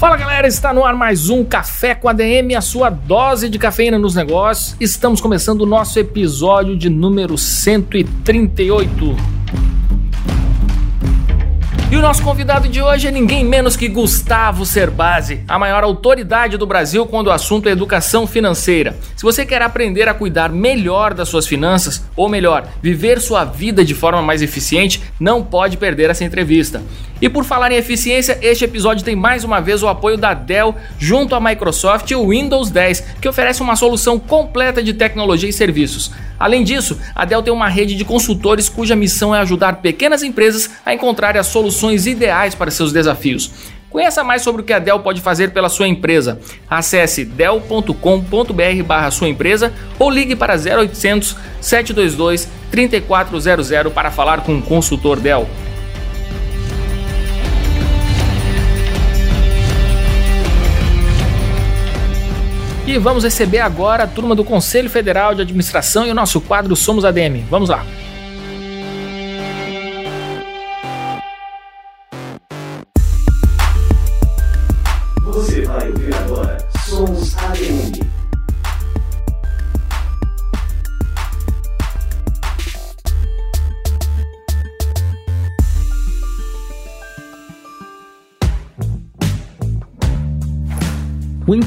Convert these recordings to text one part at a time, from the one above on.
Fala galera, está no ar mais um Café com a DM, a sua dose de cafeína nos negócios. Estamos começando o nosso episódio de número 138. E o nosso convidado de hoje é ninguém menos que Gustavo Cerbasi, a maior autoridade do Brasil quando o assunto é educação financeira. Se você quer aprender a cuidar melhor das suas finanças, ou melhor, viver sua vida de forma mais eficiente, não pode perder essa entrevista. E por falar em eficiência, este episódio tem mais uma vez o apoio da Dell junto à Microsoft e o Windows 10, que oferece uma solução completa de tecnologia e serviços. Além disso, a Dell tem uma rede de consultores cuja missão é ajudar pequenas empresas a encontrar as soluções ideais para seus desafios. Conheça mais sobre o que a Dell pode fazer pela sua empresa. Acesse dell.com.br barra sua empresa ou ligue para 0800 722 3400 para falar com um consultor Dell. E vamos receber agora a turma do Conselho Federal de Administração e o nosso quadro Somos ADM. Vamos lá.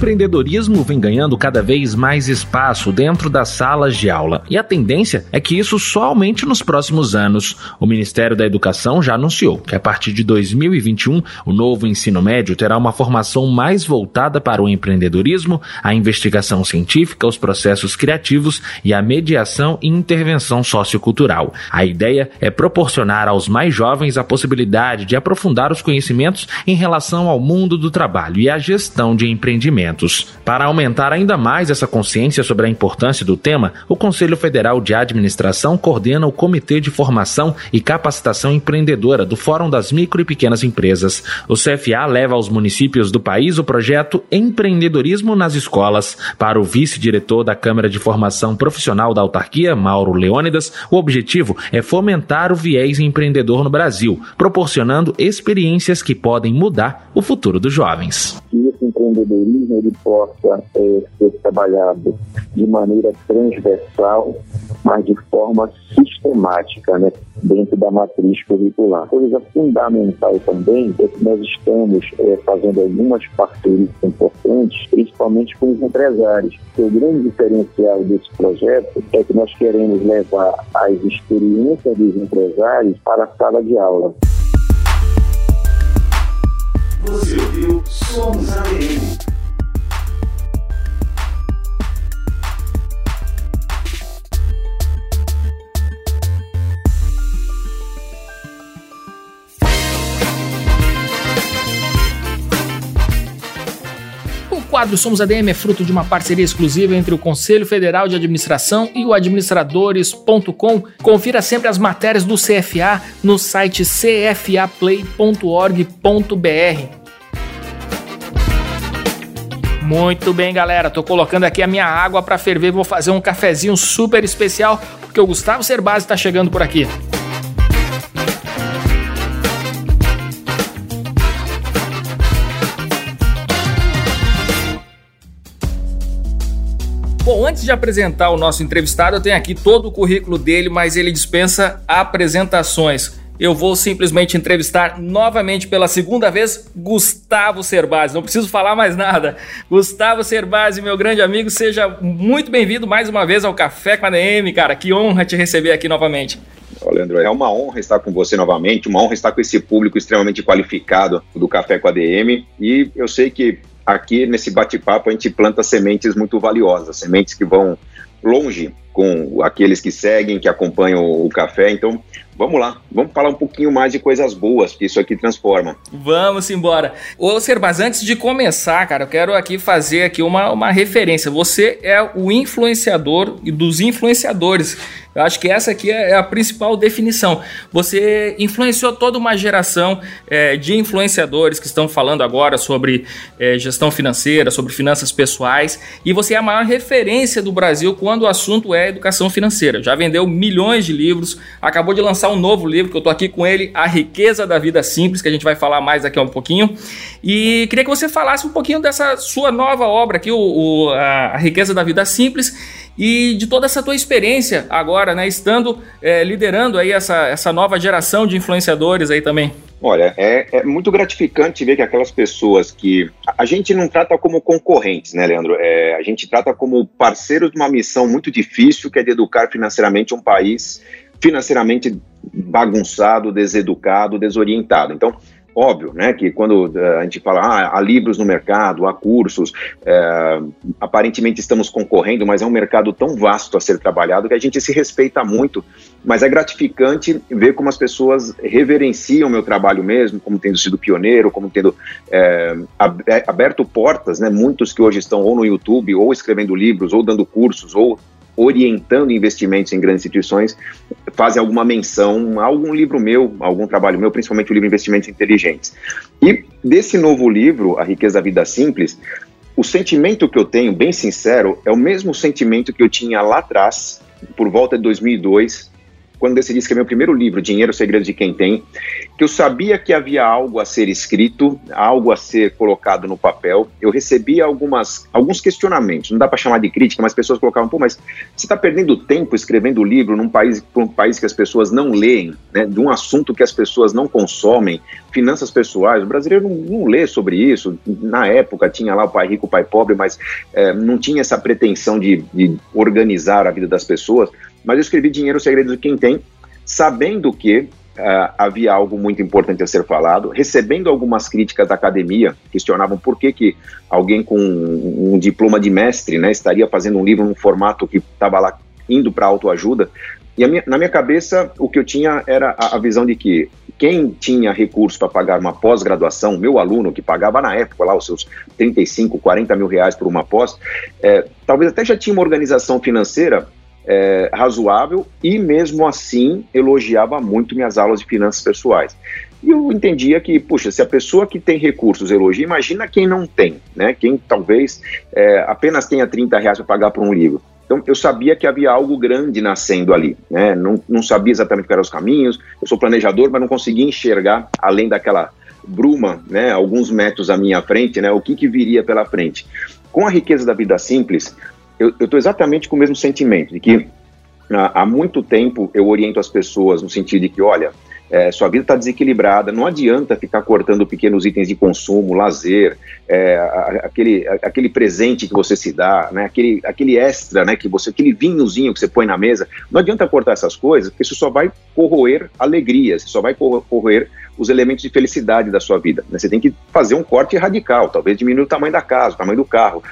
Empreendedorismo vem ganhando cada vez mais espaço dentro das salas de aula e a tendência é que isso só aumente nos próximos anos. O Ministério da Educação já anunciou que a partir de 2021 o novo ensino médio terá uma formação mais voltada para o empreendedorismo, a investigação científica, os processos criativos e a mediação e intervenção sociocultural. A ideia é proporcionar aos mais jovens a possibilidade de aprofundar os conhecimentos em relação ao mundo do trabalho e à gestão de empreendimentos. Para aumentar ainda mais essa consciência sobre a importância do tema, o Conselho Federal de Administração coordena o Comitê de Formação e Capacitação Empreendedora do Fórum das Micro e Pequenas Empresas. O CFA leva aos municípios do país o projeto Empreendedorismo nas Escolas. Para o vice-diretor da Câmara de Formação Profissional da Autarquia, Mauro Leônidas, o objetivo é fomentar o viés empreendedor no Brasil, proporcionando experiências que podem mudar o futuro dos jovens. Esse empreendedorismo ele possa é, ser trabalhado de maneira transversal, mas de forma sistemática, né, dentro da matriz curricular. Coisa fundamental também é que nós estamos é, fazendo algumas parcerias importantes, principalmente com os empresários. O grande diferencial desse projeto é que nós queremos levar as experiências dos empresários para a sala de aula. Você ouviu Somos ADM. Quadro Somos ADM é fruto de uma parceria exclusiva entre o Conselho Federal de Administração e o administradores.com. Confira sempre as matérias do CFA no site cfaplay.org.br. Muito bem, galera. Tô colocando aqui a minha água para ferver. Vou fazer um cafezinho super especial porque o Gustavo Cerbasi está chegando por aqui. Bom, antes de apresentar o nosso entrevistado, eu tenho aqui todo o currículo dele, mas ele dispensa apresentações. Eu vou simplesmente entrevistar novamente pela segunda vez Gustavo Cerbasi. Não preciso falar mais nada. Gustavo Cerbasi, meu grande amigo, seja muito bem-vindo mais uma vez ao Café com a DM, cara. Que honra te receber aqui novamente. Leandro, é uma honra estar com você novamente, uma honra estar com esse público extremamente qualificado do Café com a DM. E eu sei que aqui nesse bate-papo a gente planta sementes muito valiosas, sementes que vão longe com aqueles que seguem, que acompanham o café. Então, vamos lá, vamos falar um pouquinho mais de coisas boas, porque isso aqui transforma. Vamos embora. Ô, Serbaz, antes de começar, cara, eu quero aqui fazer aqui uma, uma referência. Você é o influenciador e dos influenciadores. Eu acho que essa aqui é a principal definição. Você influenciou toda uma geração é, de influenciadores que estão falando agora sobre é, gestão financeira, sobre finanças pessoais, e você é a maior referência do Brasil quando o assunto é educação financeira. Já vendeu milhões de livros, acabou de lançar um novo livro que eu estou aqui com ele, A Riqueza da Vida Simples, que a gente vai falar mais daqui a um pouquinho. E queria que você falasse um pouquinho dessa sua nova obra aqui, o, o a Riqueza da Vida Simples e de toda essa tua experiência agora, né, estando é, liderando aí essa, essa nova geração de influenciadores aí também. Olha, é, é, muito gratificante ver que aquelas pessoas que a gente não trata como concorrentes, né, Leandro? É, a gente trata como parceiros de uma missão muito difícil, que é de educar financeiramente um país financeiramente bagunçado, deseducado, desorientado. Então, Óbvio, né, que quando uh, a gente fala, ah, há livros no mercado, há cursos, é, aparentemente estamos concorrendo, mas é um mercado tão vasto a ser trabalhado que a gente se respeita muito, mas é gratificante ver como as pessoas reverenciam o meu trabalho mesmo, como tendo sido pioneiro, como tendo é, aberto portas, né, muitos que hoje estão ou no YouTube, ou escrevendo livros, ou dando cursos, ou orientando investimentos em grandes instituições, fazem alguma menção a algum livro meu, algum trabalho meu, principalmente o livro Investimentos Inteligentes. E desse novo livro, A Riqueza da Vida Simples, o sentimento que eu tenho, bem sincero, é o mesmo sentimento que eu tinha lá atrás, por volta de 2002, quando decidi escrever meu primeiro livro, Dinheiro, Segredos de Quem Tem, que eu sabia que havia algo a ser escrito, algo a ser colocado no papel. Eu recebi algumas, alguns questionamentos, não dá para chamar de crítica, mas pessoas colocavam, pô, mas você está perdendo tempo escrevendo livro num país, um país que as pessoas não leem, né, de um assunto que as pessoas não consomem, finanças pessoais. O brasileiro não, não lê sobre isso. Na época tinha lá o pai rico, o pai pobre, mas é, não tinha essa pretensão de, de organizar a vida das pessoas mas eu escrevi Dinheiro, Segredo de Quem Tem, sabendo que Uh, havia algo muito importante a ser falado, recebendo algumas críticas da academia, questionavam por que, que alguém com um, um diploma de mestre né, estaria fazendo um livro num formato que estava lá indo para autoajuda. E minha, na minha cabeça, o que eu tinha era a, a visão de que quem tinha recursos para pagar uma pós-graduação, meu aluno, que pagava na época lá os seus 35, 40 mil reais por uma pós, é, talvez até já tinha uma organização financeira é, razoável e, mesmo assim, elogiava muito minhas aulas de finanças pessoais. E eu entendia que, puxa, se a pessoa que tem recursos elogia, imagina quem não tem, né? Quem talvez é, apenas tenha 30 reais para pagar por um livro. Então, eu sabia que havia algo grande nascendo ali, né? Não, não sabia exatamente quais eram os caminhos, eu sou planejador, mas não conseguia enxergar, além daquela bruma, né? Alguns metros à minha frente, né? O que, que viria pela frente. Com a riqueza da vida simples, eu estou exatamente com o mesmo sentimento, de que há, muito tempo eu oriento as pessoas no sentido de que, olha, é, sua vida está desequilibrada, não adianta ficar cortando pequenos itens de consumo, lazer, é, aquele, aquele presente que você se dá, né, aquele, aquele extra, né, que você, aquele vinhozinho que você põe na mesa, não adianta cortar essas coisas, porque isso só vai corroer alegrias, só vai corroer os elementos de felicidade da sua vida. Né? Você tem que fazer um corte radical, talvez diminuir o tamanho da casa, o tamanho do carro.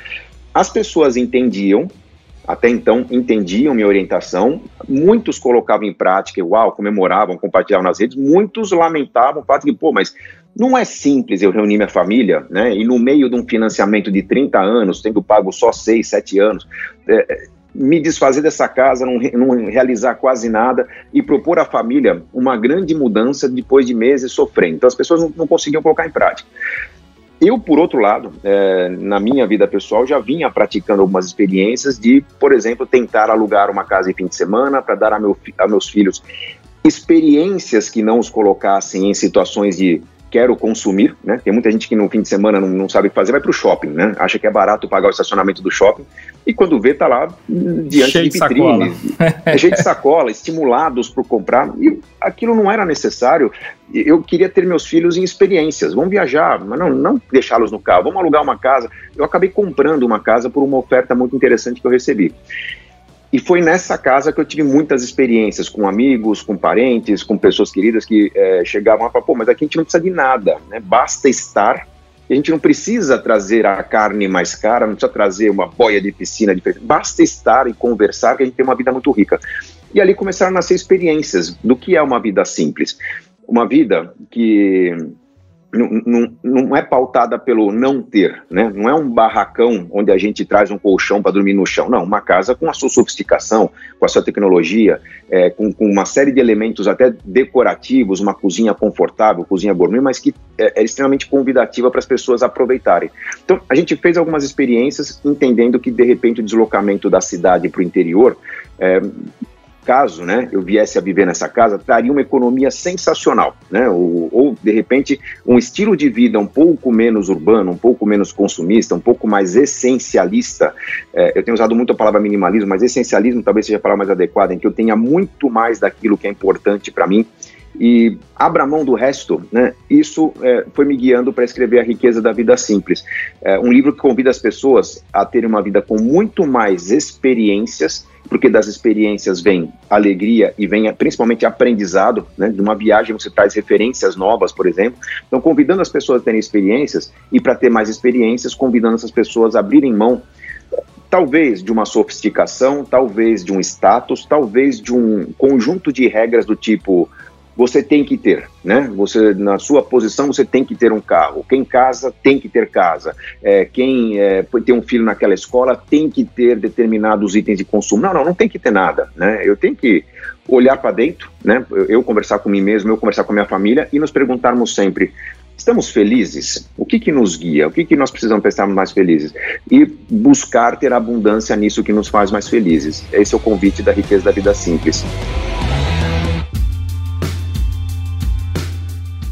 As pessoas entendiam, até então entendiam minha orientação, muitos colocavam em prática, uau, comemoravam, compartilhavam nas redes, muitos lamentavam o fato de, pô, mas não é simples eu reunir minha família, né, e no meio de um financiamento de 30 anos, tendo pago só 6, 7 anos, é, me desfazer dessa casa, não, não, realizar quase nada e propor à família uma grande mudança depois de meses sofrendo. Então as pessoas não, não conseguiam colocar em prática. Eu, por outro lado, é, na minha vida pessoal, já vinha praticando algumas experiências de, por exemplo, tentar alugar uma casa em fim de semana para dar a, meu, a meus filhos experiências que não os colocassem em situações de quero consumir, né? Tem muita gente que no fim de semana não, não sabe fazer, vai para o shopping, né? Acha que é barato pagar o estacionamento do shopping e quando vê tá lá diante cheio de vitrine, é cheio de sacola, estimulados por comprar e aquilo não era necessário. Eu queria ter meus filhos em experiências, vamos viajar, mas não, não deixá-los no carro, vamos alugar uma casa. Eu acabei comprando uma casa por uma oferta muito interessante que eu recebi. E foi nessa casa que eu tive muitas experiências com amigos, com parentes, com pessoas queridas que é, chegavam a falar, pô, mas aqui a gente não precisa de nada, né? Basta estar a gente não precisa trazer a carne mais cara, não precisa trazer uma boia de piscina diferente, basta estar e conversar que a gente tem uma vida muito rica. E ali começaram a nascer experiências do que é uma vida simples. Uma vida que não, não, é pautada pelo não ter, né? Não é um barracão onde a gente traz um colchão para dormir no chão. Não, uma casa com a sua sofisticação, com a sua tecnologia, é, com, com, uma série de elementos até decorativos, uma cozinha confortável, cozinha gourmet, mas que é, é extremamente convidativa para as pessoas aproveitarem. Então, a gente fez algumas experiências entendendo que, de repente, o deslocamento da cidade para o interior é, caso né, eu viesse a viver nessa casa, traria uma economia sensacional, né? Ou, ou, de repente, um estilo de vida um pouco menos urbano, um pouco menos consumista, um pouco mais essencialista. É, eu tenho usado muito a palavra minimalismo, mas essencialismo talvez seja a palavra mais adequada, em que eu tenha muito mais daquilo que é importante para mim e abra mão do resto, né? Isso é, foi me guiando para escrever A Riqueza da Vida Simples, é, um livro que convida as pessoas a terem uma vida com muito mais experiências porque das experiências vem alegria e vem principalmente aprendizado, né? De uma viagem você traz referências novas, por exemplo. Então, convidando as pessoas a terem experiências e para ter mais experiências, convidando essas pessoas a abrirem mão talvez de uma sofisticação, talvez de um status, talvez de um conjunto de regras do tipo você tem que ter, né? Você na sua posição você tem que ter um carro. Quem casa tem que ter casa. É, quem é, tem um filho naquela escola tem que ter determinados itens de consumo. Não, não, não tem que ter nada, né? Eu tenho que olhar para dentro, né? Eu, eu, conversar com mim mesmo, eu conversar com a minha família e nos perguntarmos sempre: estamos felizes? O que que nos guia? O que que nós precisamos para estarmos mais felizes? E buscar ter abundância nisso que nos faz mais felizes. Esse é o convite da riqueza da vida simples.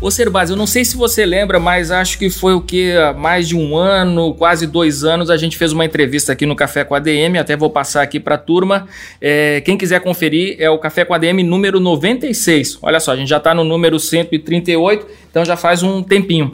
Ô Cerbasi, eu não sei se você lembra, mas acho que foi o que? Mais de um ano, quase dois anos, a gente fez uma entrevista aqui no Café com a DM, até vou passar aqui para a turma. É, quem quiser conferir é o Café com a DM número 96. Olha só, a gente já está no número 138, então já faz um tempinho.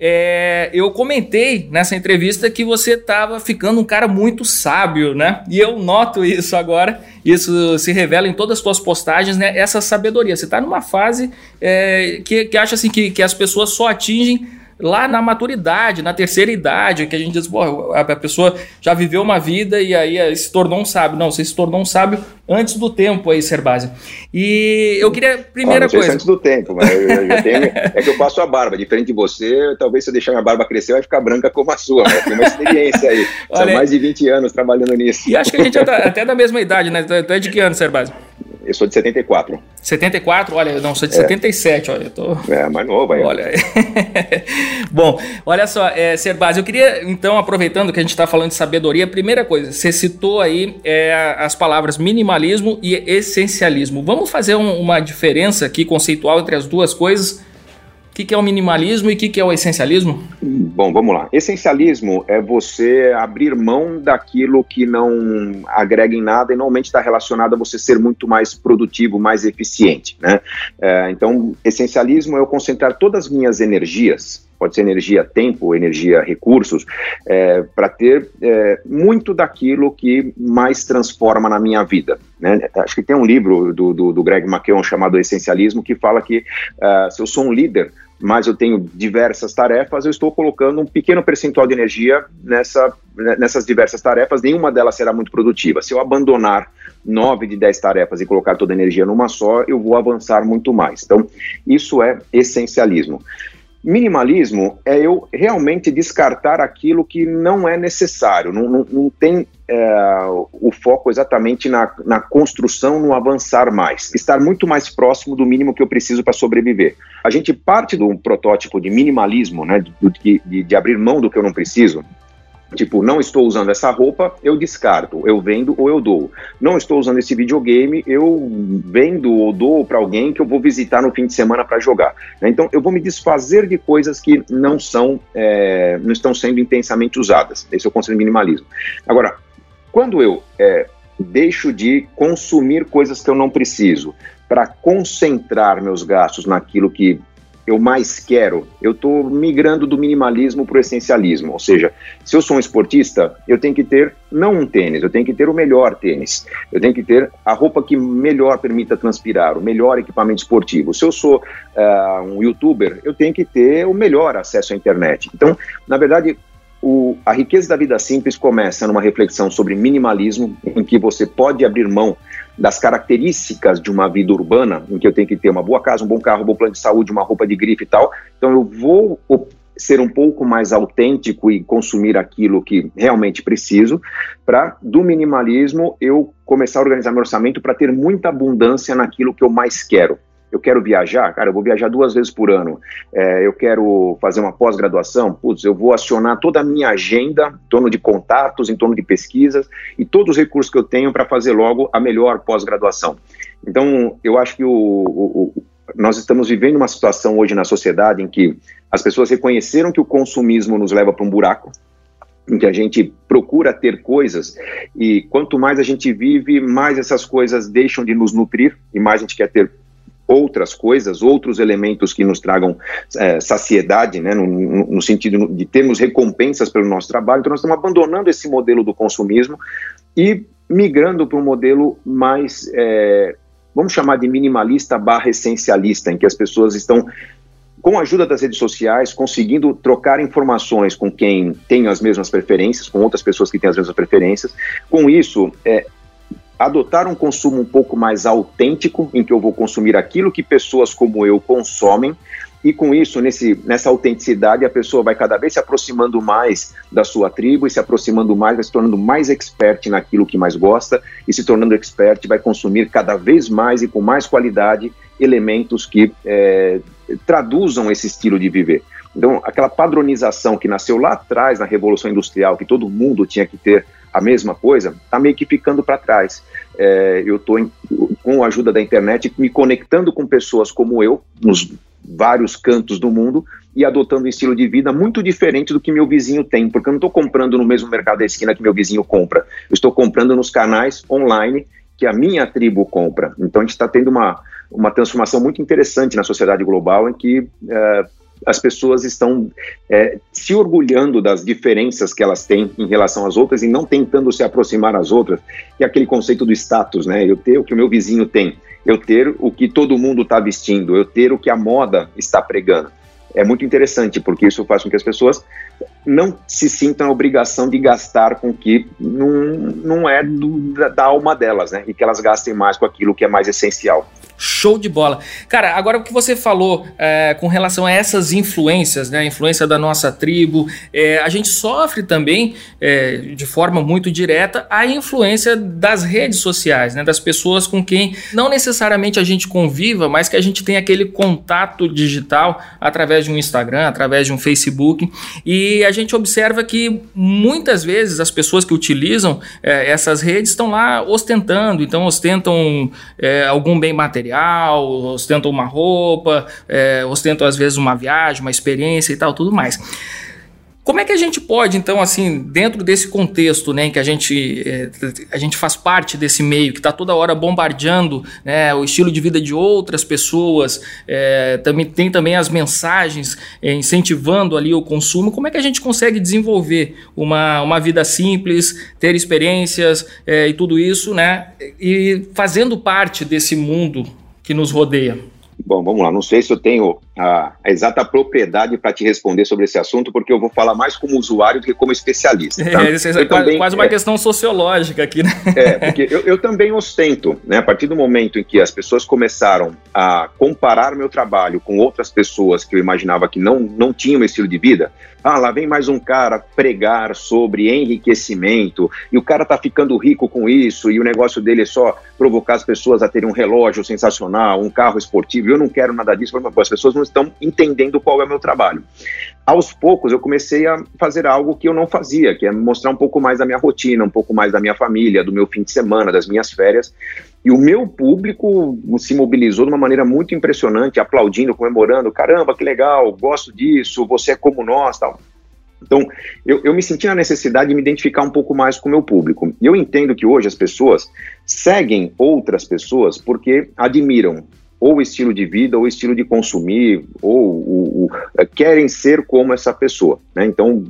É, eu comentei nessa entrevista que você estava ficando um cara muito sábio, né? E eu noto isso agora, isso se revela em todas as suas postagens, né? Essa sabedoria. Você está numa fase é, que, que acha assim que, que as pessoas só atingem lá na maturidade, na terceira idade, que a gente diz, pô, a pessoa já viveu uma vida e aí se tornou um sábio. Não, você se tornou um sábio antes do tempo aí, Serbase. E eu queria, primeira ah, coisa... antes do tempo, mas eu, eu tenho, é que eu passo a barba, diferente de você, talvez se eu deixar minha barba crescer vai ficar branca como a sua, mas tem uma experiência aí, são mais de 20 anos trabalhando nisso. E acho que a gente é até da mesma idade, né? Tu é de que ano, Serbase? Eu sou de 74. 74? Olha, não, sou de é. 77, olha, eu tô... É, mais novo aí. Olha, bom, olha só, é, Serbaz, eu queria, então, aproveitando que a gente está falando de sabedoria, primeira coisa, você citou aí é, as palavras minimalismo e essencialismo. Vamos fazer um, uma diferença aqui conceitual entre as duas coisas que, que é o minimalismo e o que, que é o essencialismo? Bom, vamos lá. Essencialismo é você abrir mão daquilo que não agrega em nada e normalmente está relacionado a você ser muito mais produtivo, mais eficiente. Né? É, então, essencialismo é eu concentrar todas as minhas energias pode ser energia tempo, energia recursos, é, para ter é, muito daquilo que mais transforma na minha vida. Né? Acho que tem um livro do, do, do Greg McKeown chamado Essencialismo que fala que uh, se eu sou um líder, mas eu tenho diversas tarefas, eu estou colocando um pequeno percentual de energia nessa, né, nessas diversas tarefas, nenhuma delas será muito produtiva. Se eu abandonar nove de dez tarefas e colocar toda a energia numa só, eu vou avançar muito mais. Então, isso é essencialismo. Minimalismo é eu realmente descartar aquilo que não é necessário, não, não, não tem é, o foco exatamente na, na construção, no avançar mais, estar muito mais próximo do mínimo que eu preciso para sobreviver. A gente parte de um protótipo de minimalismo, né, de, de, de abrir mão do que eu não preciso, Tipo, não estou usando essa roupa, eu descarto, eu vendo ou eu dou. Não estou usando esse videogame, eu vendo ou dou para alguém que eu vou visitar no fim de semana para jogar. Né? Então, eu vou me desfazer de coisas que não são, é, não estão sendo intensamente usadas. Esse é o conceito de minimalismo. Agora, quando eu é, deixo de consumir coisas que eu não preciso para concentrar meus gastos naquilo que eu mais quero, eu estou migrando do minimalismo para o essencialismo. Ou seja, se eu sou um esportista, eu tenho que ter não um tênis, eu tenho que ter o melhor tênis. Eu tenho que ter a roupa que melhor permita transpirar, o melhor equipamento esportivo. Se eu sou uh, um youtuber, eu tenho que ter o melhor acesso à internet. Então, na verdade, o, a riqueza da vida simples começa numa reflexão sobre minimalismo, em que você pode abrir mão das características de uma vida urbana, em que eu tenho que ter uma boa casa, um bom carro, um bom plano de saúde, uma roupa de grife e tal. Então eu vou ser um pouco mais autêntico e consumir aquilo que realmente preciso, para do minimalismo eu começar a organizar meu orçamento para ter muita abundância naquilo que eu mais quero. Eu quero viajar, cara, eu vou viajar duas vezes por ano. É, eu quero fazer uma pós-graduação, putz, eu vou acionar toda a minha agenda em torno de contatos, em torno de pesquisas e todos os recursos que eu tenho para fazer logo a melhor pós-graduação. Então, eu acho que o, o, o, nós estamos vivendo uma situação hoje na sociedade em que as pessoas reconheceram que o consumismo nos leva para um buraco, em que a gente procura ter coisas e quanto mais a gente vive, mais essas coisas deixam de nos nutrir e mais a gente quer ter outras coisas, outros elementos que nos tragam é, saciedade, né, no, no, sentido de termos recompensas pelo nosso trabalho. Então, nós estamos abandonando esse modelo do consumismo e migrando para um modelo mais, é, vamos chamar de minimalista barra essencialista, em que as pessoas estão com a ajuda das redes sociais, conseguindo trocar informações com quem tem as mesmas preferências, com outras pessoas que têm as mesmas preferências. Com isso, é, adotar um consumo um pouco mais autêntico, em que eu vou consumir aquilo que pessoas como eu consomem, e com isso, nesse, nessa autenticidade, a pessoa vai cada vez se aproximando mais da sua tribo e se aproximando mais, vai se tornando mais expert naquilo que mais gosta e se tornando expert, vai consumir cada vez mais e com mais qualidade elementos que é, traduzam esse estilo de viver. Então, aquela padronização que nasceu lá atrás na Revolução Industrial, que todo mundo tinha que ter a mesma coisa, está meio que ficando para trás. É, eu estou, com a ajuda da internet, me conectando com pessoas como eu, nos vários cantos do mundo, e adotando um estilo de vida muito diferente do que meu vizinho tem, porque eu não estou comprando no mesmo mercado da esquina que meu vizinho compra, eu estou comprando nos canais online que a minha tribo compra. Então a gente está tendo uma, uma transformação muito interessante na sociedade global, em que é, as pessoas estão é, se orgulhando das diferenças que elas têm em relação às outras e não tentando se aproximar às outras, que é aquele conceito do status, né? Eu ter o que o meu vizinho tem, eu ter o que todo mundo está vestindo, eu ter o que a moda está pregando. É muito interessante, porque isso faz com que as pessoas não se sintam a obrigação de gastar com o que não, não é do, da, da alma delas, né? E que elas gastem mais com aquilo que é mais essencial. Show de bola. Cara, agora o que você falou é, com relação a essas influências, né? A influência da nossa tribo, é, a gente sofre também, é, de forma muito direta, a influência das redes sociais, né? Das pessoas com quem não necessariamente a gente conviva, mas que a gente tem aquele contato digital através de um Instagram, através de um Facebook. E a gente observa que muitas vezes as pessoas que utilizam é, essas redes estão lá ostentando, então ostentam é, algum bem material material, ostentam uma roupa, é, ostentam às vezes uma viagem, uma experiência e tal, tudo mais. Como é que a gente pode, então, assim, dentro desse contexto, né, em que a gente, é, a gente faz parte desse meio, que está toda hora bombardeando né, o estilo de vida de outras pessoas, é, também, tem também as mensagens é, incentivando ali o consumo, como é que a gente consegue desenvolver uma, uma vida simples, ter experiências e tudo isso, né, e fazendo parte desse mundo que nos rodeia? Bom, vamos lá. Não sei se eu tenho a, a exata propriedade para te responder sobre esse assunto, porque eu vou falar mais como usuário do que como especialista. Tá? É, isso é quase, também, quase, uma é, questão sociológica aqui, né? É, porque eu, eu, também ostento, né? A partir do momento em que as pessoas começaram a comparar meu trabalho com outras pessoas que eu imaginava que não, não tinham esse estilo de vida, ah, lá vem mais um cara pregar sobre enriquecimento, e o cara tá ficando rico com isso, e o negócio dele é só provocar as pessoas a terem um relógio sensacional, um carro esportivo. Eu não quero nada disso, as pessoas não estão entendendo qual é o meu trabalho. Aos poucos, eu comecei a fazer algo que eu não fazia, que é mostrar um pouco mais da minha rotina, um pouco mais da minha família, do meu fim de semana, das minhas férias. E o meu público se mobilizou de uma maneira muito impressionante, aplaudindo, comemorando: caramba, que legal, gosto disso, você é como nós, tal. Então, eu, eu, me senti na necessidade de me identificar um pouco mais com o meu público. E eu entendo que hoje as pessoas seguem outras pessoas porque admiram ou estilo de vida, ou estilo de consumir, ou, ou, ou é, querem ser como essa pessoa. Né? Então,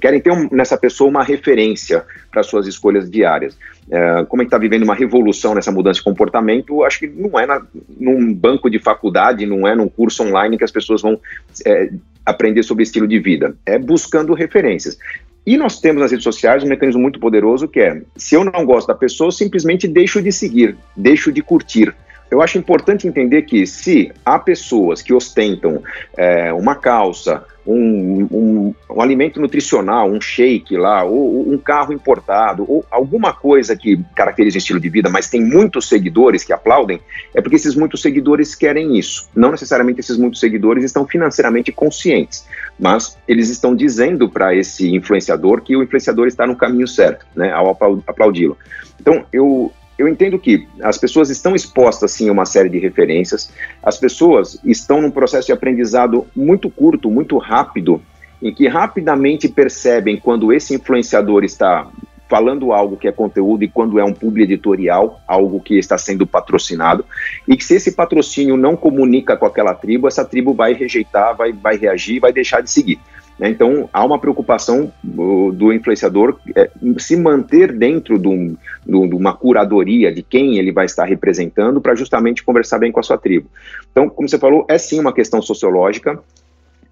querem ter um, nessa pessoa uma referência para suas escolhas diárias. É, como a gente está vivendo uma revolução nessa mudança de comportamento, acho que não é na, num banco de faculdade, não é num curso online que as pessoas vão é, aprender sobre estilo de vida, é buscando referências. E nós temos nas redes sociais um mecanismo muito poderoso que é: se eu não gosto da pessoa, simplesmente deixo de seguir, deixo de curtir. Eu acho importante entender que se há pessoas que ostentam é, uma calça, um, um, um, alimento nutricional, um shake lá, ou, um carro importado, ou alguma coisa que caracteriza o estilo de vida, mas tem muitos seguidores que aplaudem, é porque esses muitos seguidores querem isso. Não necessariamente esses muitos seguidores estão financeiramente conscientes, mas eles estão dizendo para esse influenciador que o influenciador está no caminho certo, né, ao aplaudi-lo. Então, eu, eu entendo que as pessoas estão expostas sim a uma série de referências, as pessoas estão num processo de aprendizado muito curto, muito rápido, em que rapidamente percebem quando esse influenciador está falando algo que é conteúdo e quando é um publi editorial, algo que está sendo patrocinado, e que se esse patrocínio não comunica com aquela tribo, essa tribo vai rejeitar, vai, vai reagir, vai deixar de seguir. Né? Então, há uma preocupação do, do influenciador é, se manter dentro de, um, de, uma curadoria de quem ele vai estar representando para justamente conversar bem com a sua tribo. Então, como você falou, é sim uma questão sociológica,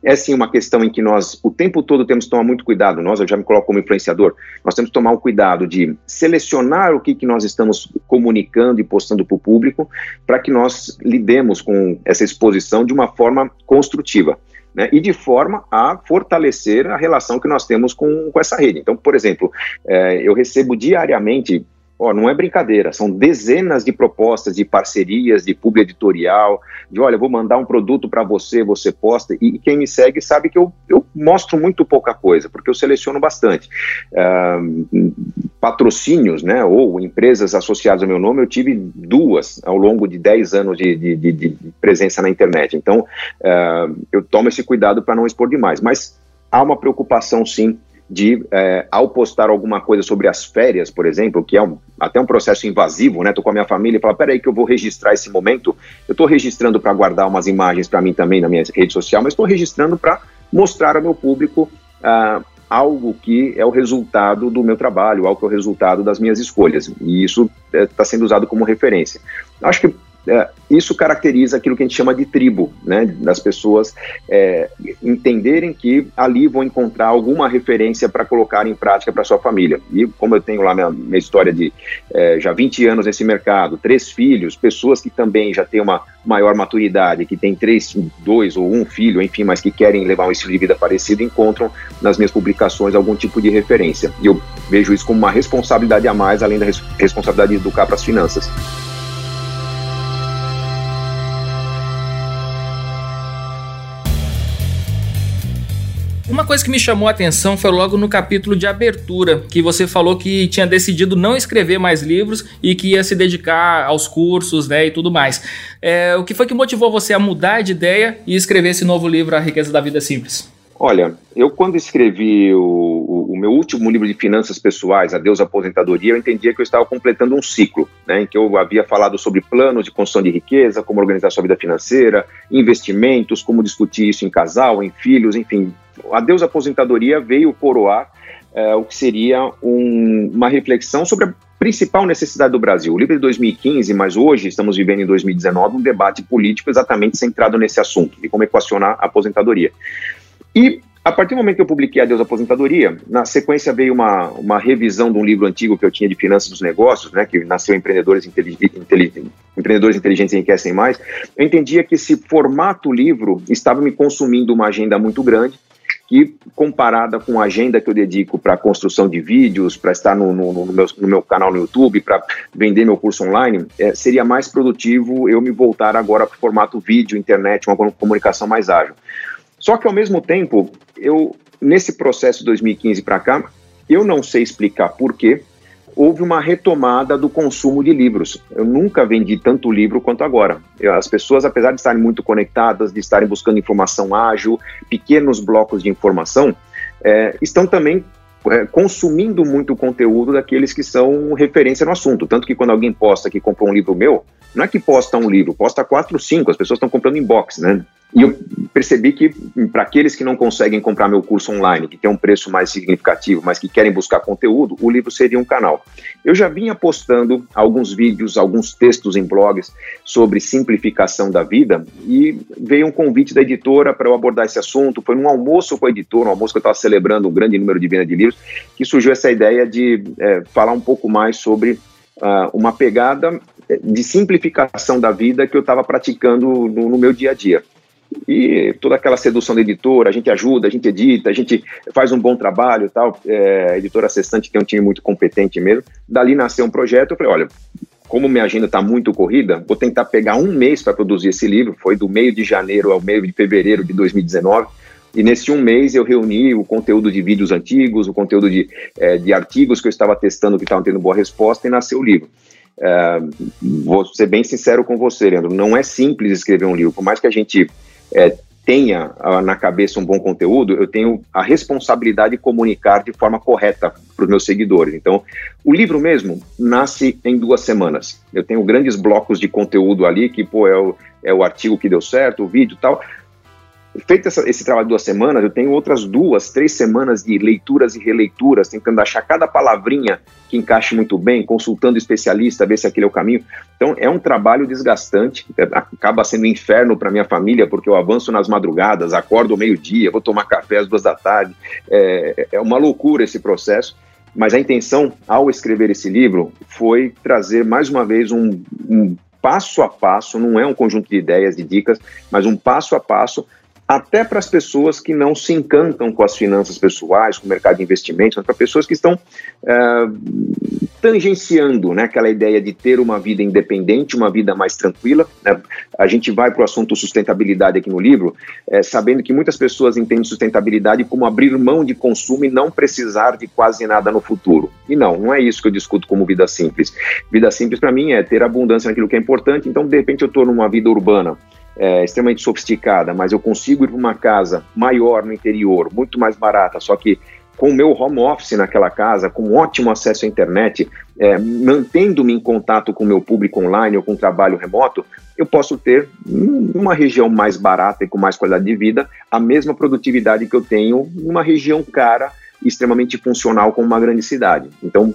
é sim uma questão em que nós o tempo todo temos que tomar muito cuidado. Nós, eu já me coloco como influenciador, nós temos que tomar o cuidado de selecionar o que, que nós estamos comunicando e postando para o público, para que nós lidemos com essa exposição de uma forma construtiva né, e de forma a fortalecer a relação que nós temos com, com essa rede. Então, por exemplo, é, eu recebo diariamente Ó, não é brincadeira, são dezenas de propostas de parcerias, de publi editorial, de olha, vou mandar um produto para você, você posta, e, quem me segue sabe que eu, eu mostro muito pouca coisa, porque eu seleciono bastante. Uh, patrocínios, né, ou empresas associadas ao meu nome, eu tive duas ao longo de 10 anos de, de, de, de presença na internet. Então, uh, eu tomo esse cuidado para não expor demais, mas há uma preocupação, sim, de, é, ao postar alguma coisa sobre as férias, por exemplo, que é um, até um processo invasivo, né? Tô com a minha família e falo, peraí que eu vou registrar esse momento. Eu estou registrando para guardar umas imagens para mim também na minha rede social, mas estou registrando para mostrar ao meu público uh, algo que é o resultado do meu trabalho, algo que é o resultado das minhas escolhas. E isso está é, sendo usado como referência. Acho que é, isso caracteriza aquilo que a gente chama de tribo, né? Das pessoas é, entenderem que ali vão encontrar alguma referência para colocar em prática para sua família. E como eu tenho lá minha, minha história de é, já 20 anos nesse mercado, três filhos, pessoas que também já têm uma maior maturidade, que têm três, dois ou um filho, enfim, mas que querem levar um estilo de vida parecido, encontram nas minhas publicações algum tipo de referência. E eu vejo isso como uma responsabilidade a mais, além da res responsabilidade de educar para as finanças. Uma coisa que me chamou a atenção foi logo no capítulo de abertura, que você falou que tinha decidido não escrever mais livros e que ia se dedicar aos cursos né, e tudo mais. É, o que foi que motivou você a mudar de ideia e escrever esse novo livro, A Riqueza da Vida Simples? Olha, eu quando escrevi o, o, o, meu último livro de finanças pessoais, Adeus Aposentadoria, eu entendia que eu estava completando um ciclo, né, em que eu havia falado sobre planos de construção de riqueza, como organizar sua vida financeira, investimentos, como discutir isso em casal, em filhos, enfim, a Deus Aposentadoria veio coroar é, o que seria um, uma reflexão sobre a principal necessidade do Brasil. O livro de 2015, mas hoje estamos vivendo em 2019 um debate político exatamente centrado nesse assunto, de como equacionar a aposentadoria. E a partir do momento que eu publiquei Adeus Aposentadoria, na sequência veio uma, uma revisão de um livro antigo que eu tinha de finanças dos negócios, né, que nasceu Empreendedores, Empreendedores Inteligentes Enriquecem Mais. Eu entendia que esse formato livro estava me consumindo uma agenda muito grande que comparada com a agenda que eu dedico para construção de vídeos, para estar no, no, no, meu, no, meu, canal no YouTube, para vender meu curso online, é, seria mais produtivo eu me voltar agora para o formato vídeo, internet, uma comunicação mais ágil. Só que ao mesmo tempo, eu nesse processo de 2015 para cá, eu não sei explicar por quê, houve uma retomada do consumo de livros. Eu nunca vendi tanto livro quanto agora. As pessoas, apesar de estarem muito conectadas, de estarem buscando informação ágil, pequenos blocos de informação, é, estão também é, consumindo muito conteúdo daqueles que são referência no assunto. Tanto que quando alguém posta que comprou um livro meu, não é que posta um livro, posta quatro, cinco, as pessoas estão comprando em box, né? E eu percebi que, para aqueles que não conseguem comprar meu curso online, que tem um preço mais significativo, mas que querem buscar conteúdo, o livro seria um canal. Eu já vinha postando alguns vídeos, alguns textos em blogs sobre simplificação da vida e veio um convite da editora para eu abordar esse assunto. Foi num almoço com a editora, um almoço que eu estava celebrando um grande número de venda de livros, que surgiu essa ideia de é, falar um pouco mais sobre uh, uma pegada de simplificação da vida que eu estava praticando no, no meu dia a dia e toda aquela sedução da editora, a gente ajuda, a gente edita, a gente faz um bom trabalho tal. É, a editora Cestante tem um time muito competente mesmo. Dali nasceu um projeto, eu falei, olha, como minha agenda está muito corrida, vou tentar pegar um mês para produzir esse livro, foi do meio de janeiro ao meio de fevereiro de 2019, e nesse um mês eu reuni o conteúdo de vídeos antigos, o conteúdo de, é, de artigos que eu estava testando que estavam tendo boa resposta, e nasceu o livro. É, vou ser bem sincero com você, Leandro, não é simples escrever um livro, por mais que a gente é, tenha na cabeça um bom conteúdo, eu tenho a responsabilidade de comunicar de forma correta para os meus seguidores. Então, o livro mesmo nasce em duas semanas. Eu tenho grandes blocos de conteúdo ali, que pô, é, o, é o artigo que deu certo, o vídeo e tal, Feito essa, esse trabalho de duas semanas, eu tenho outras duas, três semanas de leituras e releituras, tentando achar cada palavrinha que encaixe muito bem, consultando especialista, ver se aquele é o caminho. Então, é um trabalho desgastante, é, acaba sendo um inferno para minha família, porque eu avanço nas madrugadas, acordo ao meio-dia, vou tomar café às duas da tarde. É, é uma loucura esse processo. Mas a intenção, ao escrever esse livro, foi trazer mais uma vez um, um passo a passo, não é um conjunto de ideias, de dicas, mas um passo a passo até para as pessoas que não se encantam com as finanças pessoais, com o mercado de investimentos, para pessoas que estão é, tangenciando né, aquela ideia de ter uma vida independente, uma vida mais tranquila. Né? A gente vai para o assunto sustentabilidade aqui no livro, é, sabendo que muitas pessoas entendem sustentabilidade como abrir mão de consumo e não precisar de quase nada no futuro. E não, não é isso que eu discuto como vida simples. Vida simples para mim é ter abundância naquilo que é importante, então de repente eu estou numa vida urbana é, extremamente sofisticada, mas eu consigo ir para uma casa maior no interior, muito mais barata, só que com o meu home office naquela casa, com ótimo acesso à internet, é, mantendo-me em contato com o meu público online ou com trabalho remoto, eu posso ter, numa região mais barata e com mais qualidade de vida, a mesma produtividade que eu tenho numa região cara extremamente funcional como uma grande cidade. Então,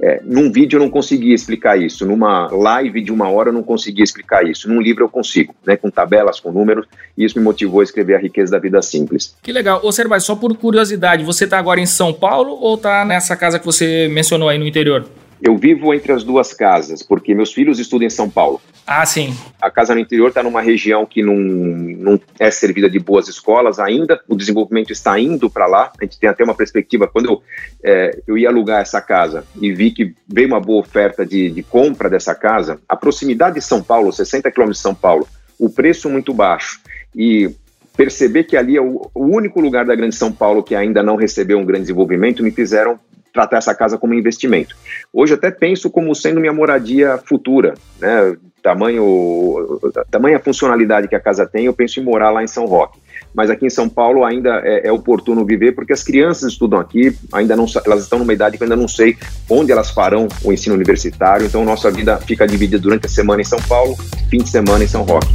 é, num vídeo eu não conseguia explicar isso, numa live de uma hora eu não conseguia explicar isso, num livro eu consigo, né, com tabelas, com números, e isso me motivou a escrever A Riqueza da Vida Simples. Que legal. Ô Servais, só por curiosidade, você está agora em São Paulo ou está nessa casa que você mencionou aí no interior? Eu vivo entre as duas casas, porque meus filhos estudam em São Paulo. Ah, sim. A casa no interior está numa região que não, não é servida de boas escolas ainda, o desenvolvimento está indo para lá. A gente tem até uma perspectiva. Quando eu, é, eu ia alugar essa casa e vi que veio uma boa oferta de, de compra dessa casa, a proximidade de São Paulo, 60 quilômetros de São Paulo, o preço muito baixo e perceber que ali é o, o único lugar da Grande São Paulo que ainda não recebeu um grande desenvolvimento me fizeram tratar essa casa como investimento. Hoje até penso como sendo minha moradia futura, né? Tamanho, tamanha funcionalidade que a casa tem, eu penso em morar lá em São Roque. Mas aqui em São Paulo ainda é, é oportuno viver porque as crianças estudam aqui, ainda não, elas estão numa idade que eu ainda não sei onde elas farão o ensino universitário. Então nossa vida fica dividida durante a semana em São Paulo, fim de semana em São Roque.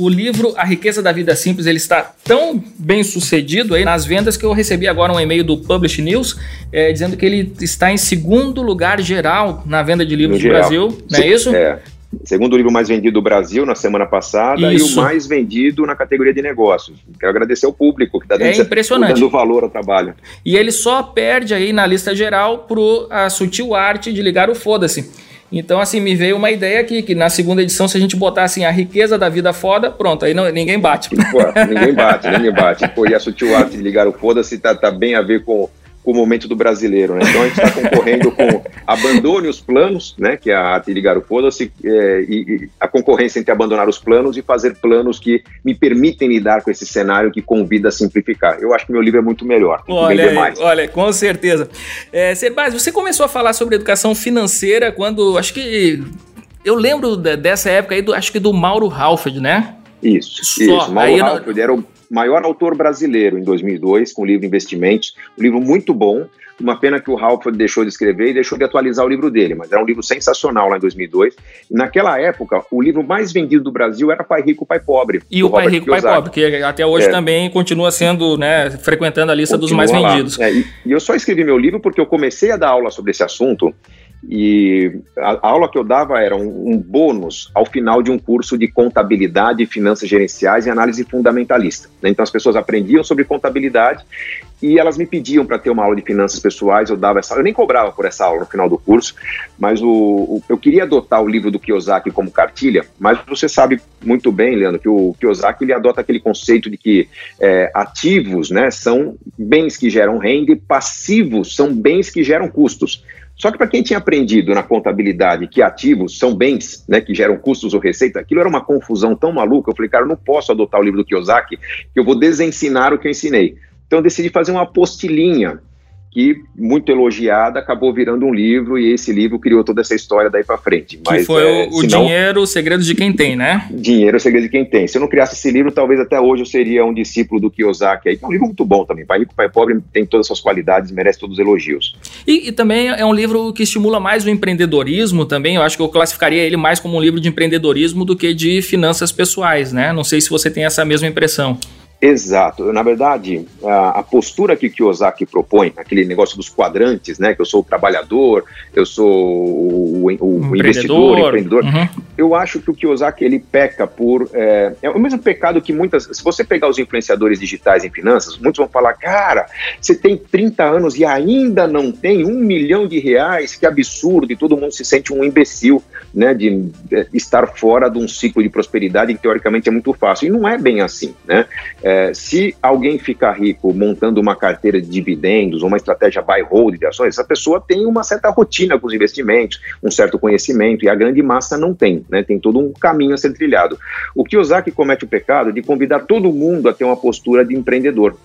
O livro A Riqueza da Vida Simples ele está tão bem sucedido aí nas vendas que eu recebi agora um e-mail do Publish News é, dizendo que ele está em segundo lugar geral na venda de livros no, no Brasil, não é isso? É. Segundo livro mais vendido do Brasil na semana passada Isso. e o mais vendido na categoria de negócios. Quero agradecer ao público que está dando, é impressionante. dando valor ao trabalho. E ele só perde aí na lista geral para a sutil arte de ligar o foda-se. Então, assim, me veio uma ideia aqui, que na segunda edição, se a gente botar assim, a riqueza da vida foda, pronto, aí não, ninguém bate. Pô, ninguém bate, ninguém bate. Pô, e a sutil arte ligar o foda-se tá, tá bem a ver com com o momento do brasileiro, né? Então a gente está concorrendo com abandone os planos, né? Que é a arte ligar o foda-se, é, e, e, a concorrência entre abandonar os planos e fazer planos que me permitem lidar com esse cenário que convida a simplificar. Eu acho que meu livro é muito melhor. Olha, mais. olha, com certeza. É, você começou a falar sobre educação financeira quando, acho que eu lembro dessa época aí, do, acho que do Mauro Halford, né? Isso, Só. isso. Mauro Aí Halford não... era o maior autor brasileiro em 2002, com o livro Investimentos, um livro muito bom, uma pena que o Halford deixou de escrever e deixou de atualizar o livro dele, mas era um livro sensacional lá em 2002. E naquela época, o livro mais vendido do Brasil era Pai Rico, Pai Pobre. E o Pai Rico, Kiyosaki. Pai Pobre, que até hoje é. também continua sendo, né, frequentando a lista continua dos mais vendidos. É, e eu só escrevi meu livro porque eu comecei a dar aula sobre esse assunto e a, aula que eu dava era um, um, bônus ao final de um curso de contabilidade, finanças gerenciais e análise fundamentalista. Né? Então as pessoas aprendiam sobre contabilidade e elas me pediam para ter uma aula de finanças pessoais. Eu dava essa, eu nem cobrava por essa aula no final do curso, mas o, o, eu queria adotar o livro do Kiyosaki como cartilha. Mas você sabe muito bem, Leandro, que o Kiyosaki ele adota aquele conceito de que é, ativos, né, são bens que geram renda e passivos são bens que geram custos. Só que para quem tinha aprendido na contabilidade que ativos são bens, né, que geram custos ou receita, aquilo era uma confusão tão maluca. Eu falei, cara, eu não posso adotar o livro do Kiyosaki, que eu vou desensinar o que eu ensinei. Então eu decidi fazer uma apostilinha que, muito elogiada, acabou virando um livro e esse livro criou toda essa história daí para frente. Mas, que foi é, o, senão, dinheiro, o segredo de quem tem, né? Dinheiro, o segredo de quem tem. Se eu não criasse esse livro, talvez até hoje eu seria um discípulo do Kiyosaki. Aí. É um livro muito bom também. Pai Rico, Pai Pobre tem todas as suas qualidades, merece todos os elogios. E, e, também é um livro que estimula mais o empreendedorismo também. Eu acho que eu classificaria ele mais como um livro de empreendedorismo do que de finanças pessoais, né? Não sei se você tem essa mesma impressão. Exato. Na verdade, a, a, postura que o Kiyosaki propõe, aquele negócio dos quadrantes, né? Que eu sou o trabalhador, eu sou o, o, o investidor, o empreendedor. Uhum. Eu acho que o Kiyosaki ele peca por é, é, o mesmo pecado que muitas. Se você pegar os influenciadores digitais em finanças, muitos vão falar, cara, você tem 30 anos e ainda não tem um milhão de reais, que absurdo! E todo mundo se sente um imbecil, né? De, de estar fora de um ciclo de prosperidade que teoricamente é muito fácil. E não é bem assim, né? É, é, se alguém ficar rico montando uma carteira de dividendos, uma estratégia buy hold de ações, essa pessoa tem uma certa rotina com os investimentos, um certo conhecimento, e a grande massa não tem, né? Tem todo um caminho a ser trilhado. O Kiyosaki comete o pecado de convidar todo mundo a ter uma postura de empreendedor,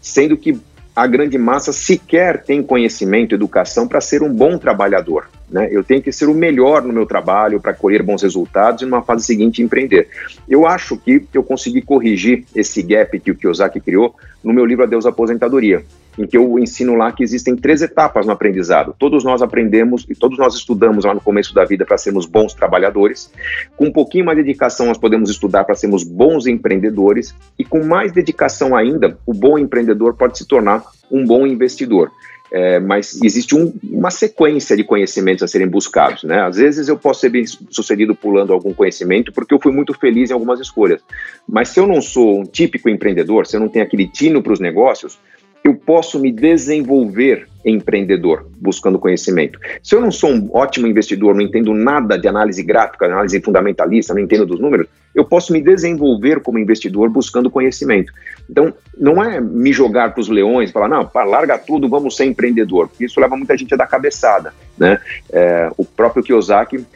sendo que a grande massa sequer tem conhecimento, educação para ser um bom trabalhador. Né? Eu tenho que ser o melhor no meu trabalho para colher bons resultados e, numa fase seguinte, empreender. Eu acho que eu consegui corrigir esse gap que o Kiyosaki criou no meu livro Adeus Aposentadoria, em que eu ensino lá que existem três etapas no aprendizado. Todos nós aprendemos e todos nós estudamos lá no começo da vida para sermos bons trabalhadores. Com um pouquinho mais de dedicação, nós podemos estudar para sermos bons empreendedores. E com mais dedicação ainda, o bom empreendedor pode se tornar um bom investidor. É, mas existe um, uma sequência de conhecimentos a serem buscados, né? Às vezes eu posso ser bem sucedido pulando algum conhecimento porque eu fui muito feliz em algumas escolhas. Mas se eu não sou um típico empreendedor, se eu não tenho aquele tino para os negócios, eu posso me desenvolver empreendedor, buscando conhecimento. Se eu não sou um ótimo investidor, não entendo nada de análise gráfica, análise fundamentalista, não entendo dos números, eu posso me desenvolver como investidor buscando conhecimento. Então, não é me jogar para os leões falar, não, pá, larga tudo, vamos ser empreendedor, isso leva muita gente a dar cabeçada. Né? É, o próprio Kiyosaki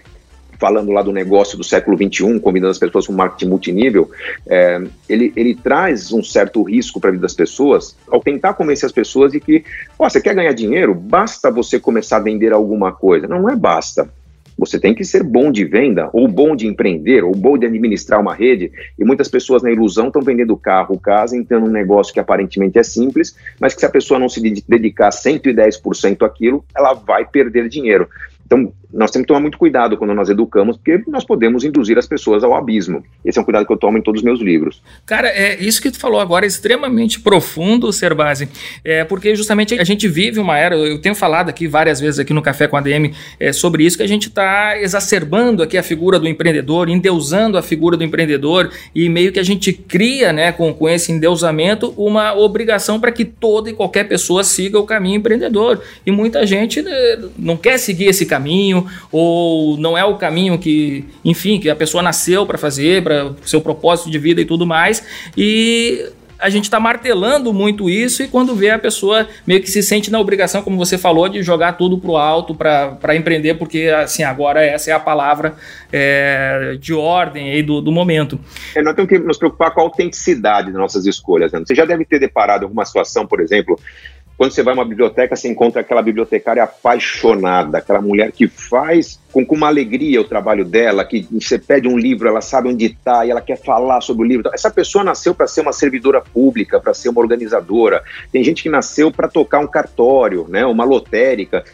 falando lá do negócio do século XXI, combinando as pessoas com marketing multinível, é, ele, ele traz um certo risco para a vida das pessoas ao tentar convencer as pessoas de que, oh, você quer ganhar dinheiro? Basta você começar a vender alguma coisa. Não, não é basta. Você tem que ser bom de venda, ou bom de empreender, ou bom de administrar uma rede. E muitas pessoas na ilusão estão vendendo carro, casa, entrando num negócio que aparentemente é simples, mas que se a pessoa não se dedicar 110% àquilo, ela vai perder dinheiro. Então, nós temos que tomar muito cuidado quando nós educamos, porque nós podemos induzir as pessoas ao abismo. Esse é um cuidado que eu tomo em todos os meus livros. Cara, é isso que tu falou agora é extremamente profundo, Serbase, é porque justamente a gente vive uma era, eu tenho falado aqui várias vezes aqui no Café com a DM é, sobre isso, que a gente está exacerbando aqui a figura do empreendedor, endeusando a figura do empreendedor e meio que a gente cria, né, com, com esse endeusamento, uma obrigação para que toda e qualquer pessoa siga o caminho empreendedor. E muita gente né, não quer seguir esse caminho, ou não é o caminho que, enfim, que a pessoa nasceu para fazer, para seu propósito de vida e tudo mais. E a gente está martelando muito isso e quando vê a pessoa meio que se sente na obrigação, como você falou, de jogar tudo para o alto para empreender, porque assim agora essa é a palavra é, de ordem aí do, do momento. É, nós temos que nos preocupar com a autenticidade das nossas escolhas. Né? Você já deve ter deparado alguma situação, por exemplo, quando você vai a uma biblioteca, você encontra aquela bibliotecária apaixonada, aquela mulher que faz com, com uma alegria o trabalho dela, que você pede um livro, ela sabe onde está e ela quer falar sobre o livro. Essa pessoa nasceu para ser uma servidora pública, para ser uma organizadora. Tem gente que nasceu para tocar um cartório, né, uma lotérica.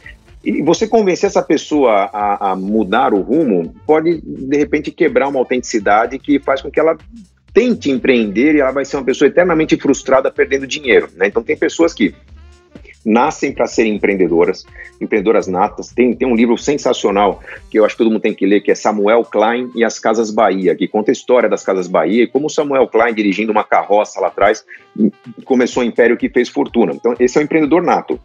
E você convencer essa pessoa a, a, mudar o rumo pode, de repente, quebrar uma autenticidade que faz com que ela tente empreender e ela vai ser uma pessoa eternamente frustrada perdendo dinheiro. Né? Então, tem pessoas que nascem para serem empreendedoras, empreendedoras natas. Tem, tem um livro sensacional que eu acho que todo mundo tem que ler, que é Samuel Klein e as Casas Bahia, que conta a história das Casas Bahia e como Samuel Klein, dirigindo uma carroça lá atrás, começou o império que fez fortuna. Então, esse é o empreendedor nato.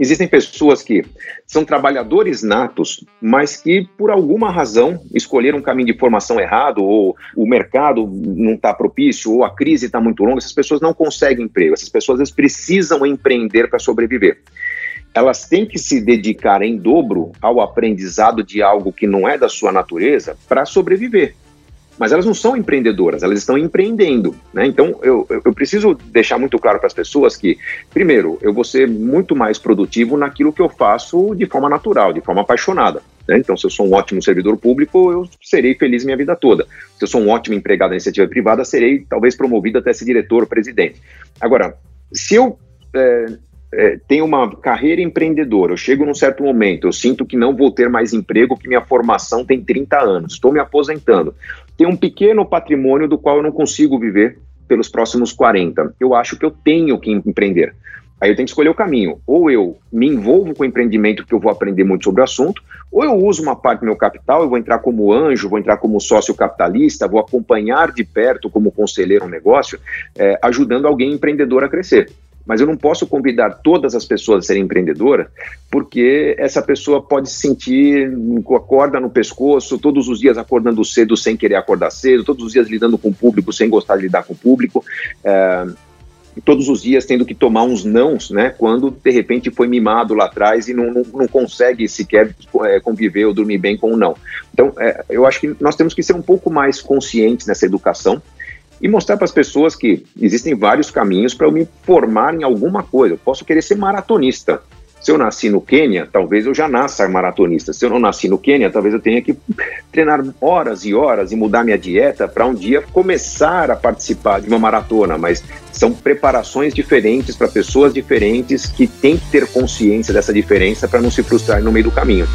Existem pessoas que são trabalhadores natos, mas que por alguma razão escolheram um caminho de formação errado, ou o mercado não está propício, ou a crise está muito longa, essas pessoas não conseguem emprego, essas pessoas precisam empreender para sobreviver. Elas têm que se dedicar em dobro ao aprendizado de algo que não é da sua natureza para sobreviver mas elas não são empreendedoras, elas estão empreendendo. Né? Então, eu, eu preciso deixar muito claro para as pessoas que, primeiro, eu vou ser muito mais produtivo naquilo que eu faço de forma natural, de forma apaixonada. Né? Então, se eu sou um ótimo servidor público, eu serei feliz minha vida toda. Se eu sou um ótimo empregado na iniciativa privada, serei talvez promovido até ser diretor, presidente. Agora, se eu é, é, tenho uma carreira empreendedora, eu chego num certo momento, eu sinto que não vou ter mais emprego, que minha formação tem 30 anos, estou me aposentando, tenho um pequeno patrimônio do qual eu não consigo viver pelos próximos 40. Eu acho que eu tenho que empreender. Aí eu tenho que escolher o caminho. Ou eu me envolvo com o empreendimento, porque eu vou aprender muito sobre o assunto, ou eu uso uma parte do meu capital, eu vou entrar como anjo, vou entrar como sócio capitalista, vou acompanhar de perto como conselheiro um negócio, é, ajudando alguém empreendedor a crescer mas eu não posso convidar todas as pessoas a serem empreendedoras, porque essa pessoa pode se sentir com a corda no pescoço, todos os dias acordando cedo sem querer acordar cedo, todos os dias lidando com o público sem gostar de lidar com o público. É, todos os dias tendo que tomar uns nãos, né? Quando de repente foi mimado lá atrás e não, não, não consegue sequer é, conviver ou dormir bem com o não. Então, é, eu acho que nós temos que ser um pouco mais conscientes nessa educação e mostrar para as pessoas que existem vários caminhos para eu me formar em alguma coisa. Eu posso querer ser maratonista. Se eu nasci no Quênia, talvez eu já nasça maratonista. Se eu não nasci no Quênia, talvez eu tenha que treinar horas e horas e mudar minha dieta para um dia começar a participar de uma maratona. Mas são preparações diferentes para pessoas diferentes que têm que ter consciência dessa diferença para não se frustrar no meio do caminho.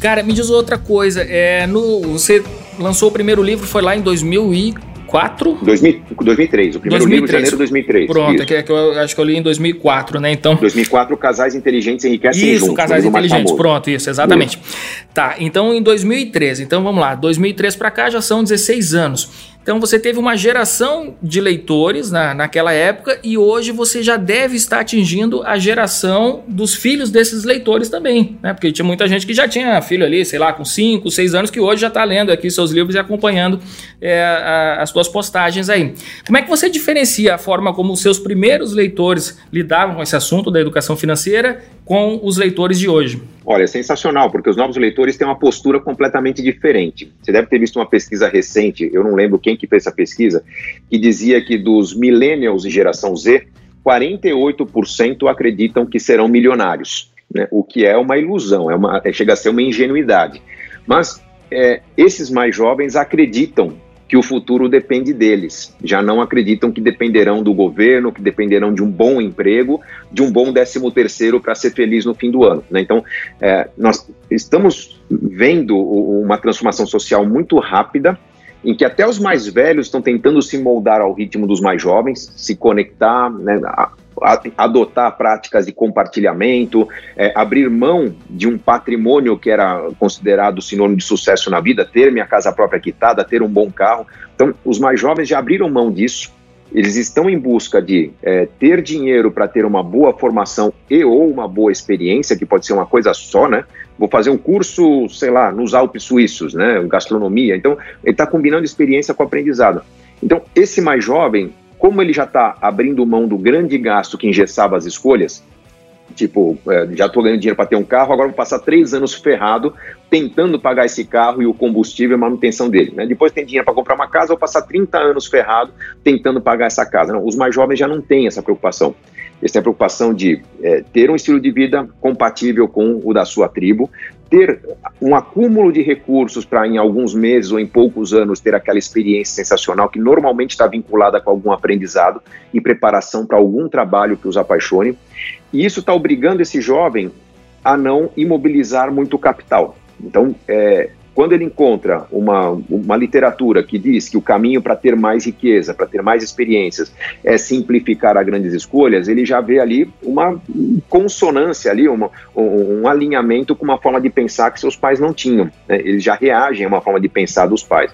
Cara, me diz outra coisa. É, no, você lançou o primeiro livro, foi lá em 2004? 2000, 2003, o primeiro 2003. livro, janeiro de 2003. Pronto, é que, é que, eu acho que eu li em 2004, né? Então... 2004, Casais Inteligentes Enriquecem Isso, Juntos. Casais Inteligentes, pronto, isso, exatamente. Isso. Tá, então em 2013, então vamos lá, 2003 para cá já são 16 anos. Então você teve uma geração de leitores na, naquela época e hoje você já deve estar atingindo a geração dos filhos desses leitores também, né? Porque tinha muita gente que já tinha filho ali, sei lá, com 5, 6 anos, que hoje já está lendo aqui seus livros e acompanhando é, a, as suas postagens aí. Como é que você diferencia a forma como os seus primeiros leitores lidavam com esse assunto da educação financeira com os leitores de hoje? Olha, é sensacional, porque os novos leitores têm uma postura completamente diferente. Você deve ter visto uma pesquisa recente, eu não lembro quem que fez essa pesquisa, que dizia que dos millennials e geração Z, 48% acreditam que serão milionários, né? o que é uma ilusão, é uma, é, chega a ser uma ingenuidade. Mas é, esses mais jovens acreditam que o futuro depende deles. Já não acreditam que dependerão do governo, que dependerão de um bom emprego, de um bom décimo terceiro para ser feliz no fim do ano. Né? Então, é, nós estamos vendo uma transformação social muito rápida, em que até os mais velhos estão tentando se moldar ao ritmo dos mais jovens, se conectar, né, adotar práticas de compartilhamento, é, abrir mão de um patrimônio que era considerado sinônimo de sucesso na vida, ter minha casa própria quitada, ter um bom carro. Então, os mais jovens já abriram mão disso. Eles estão em busca de é, ter dinheiro para ter uma boa formação e ou uma boa experiência, que pode ser uma coisa só, né? Vou fazer um curso, sei lá, nos Alpes Suíços, né? Gastronomia. Então, ele está combinando experiência com aprendizado. Então, esse mais jovem, como ele já está abrindo mão do grande gasto que engessava as escolhas, Tipo, é, já estou ganhando dinheiro para ter um carro, agora vou passar três anos ferrado tentando pagar esse carro e o combustível e a manutenção dele. Né? Depois tem dinheiro para comprar uma casa, vou passar 30 anos ferrado tentando pagar essa casa. Não, os mais jovens já não têm essa preocupação. Eles têm a preocupação de é, ter um estilo de vida compatível com o da sua tribo, ter um acúmulo de recursos para em alguns meses ou em poucos anos ter aquela experiência sensacional que normalmente está vinculada com algum aprendizado e preparação para algum trabalho que os apaixone. E isso está obrigando esse jovem a não imobilizar muito capital. Então, é, quando ele encontra uma, uma literatura que diz que o caminho para ter mais riqueza, para ter mais experiências, é simplificar a grandes escolhas, ele já vê ali uma consonância ali, uma, um, um alinhamento com uma forma de pensar que seus pais não tinham. Né? Eles já reagem a uma forma de pensar dos pais.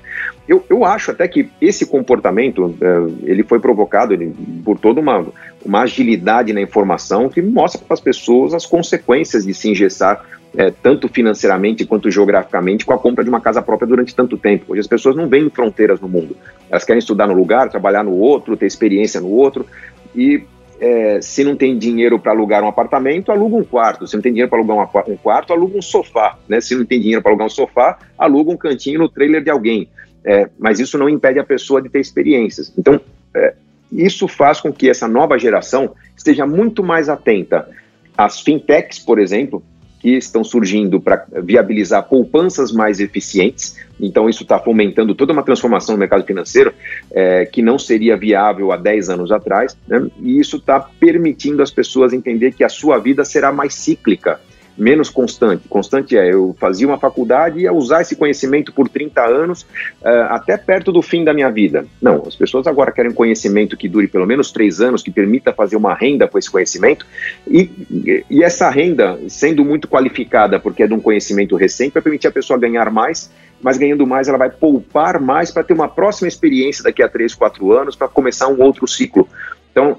Eu, eu acho até que esse comportamento é, ele foi provocado por toda uma, uma agilidade na informação que mostra para as pessoas as consequências de se engessar é, tanto financeiramente quanto geograficamente, com a compra de uma casa própria durante tanto tempo. Hoje as pessoas não veem fronteiras no mundo. Elas querem estudar no lugar, trabalhar no outro, ter experiência no outro. E é, se não tem dinheiro para alugar um apartamento, aluga um quarto. Se não tem dinheiro para alugar um quarto, aluga um sofá. Né? Se não tem dinheiro para alugar um sofá, aluga um cantinho no trailer de alguém. É, mas isso não impede a pessoa de ter experiências. Então, é, isso faz com que essa nova geração esteja muito mais atenta às fintechs, por exemplo, que estão surgindo para viabilizar poupanças mais eficientes. Então, isso está fomentando toda uma transformação no mercado financeiro é, que não seria viável há 10 anos atrás. Né? E isso está permitindo as pessoas entender que a sua vida será mais cíclica menos constante. Constante é, eu fazia uma faculdade e ia usar esse conhecimento por 30 anos, uh, até perto do fim da minha vida. Não, as pessoas agora querem conhecimento que dure pelo menos três anos, que permita fazer uma renda com esse conhecimento, e, e essa renda, sendo muito qualificada, porque é de um conhecimento recente, vai permitir a pessoa ganhar mais, mas ganhando mais, ela vai poupar mais para ter uma próxima experiência daqui a três, quatro anos, para começar um outro ciclo. Então,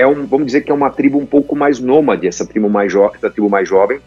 é um, vamos dizer que é uma tribo um pouco mais nômade, essa tribo mais, essa tribo mais jovem,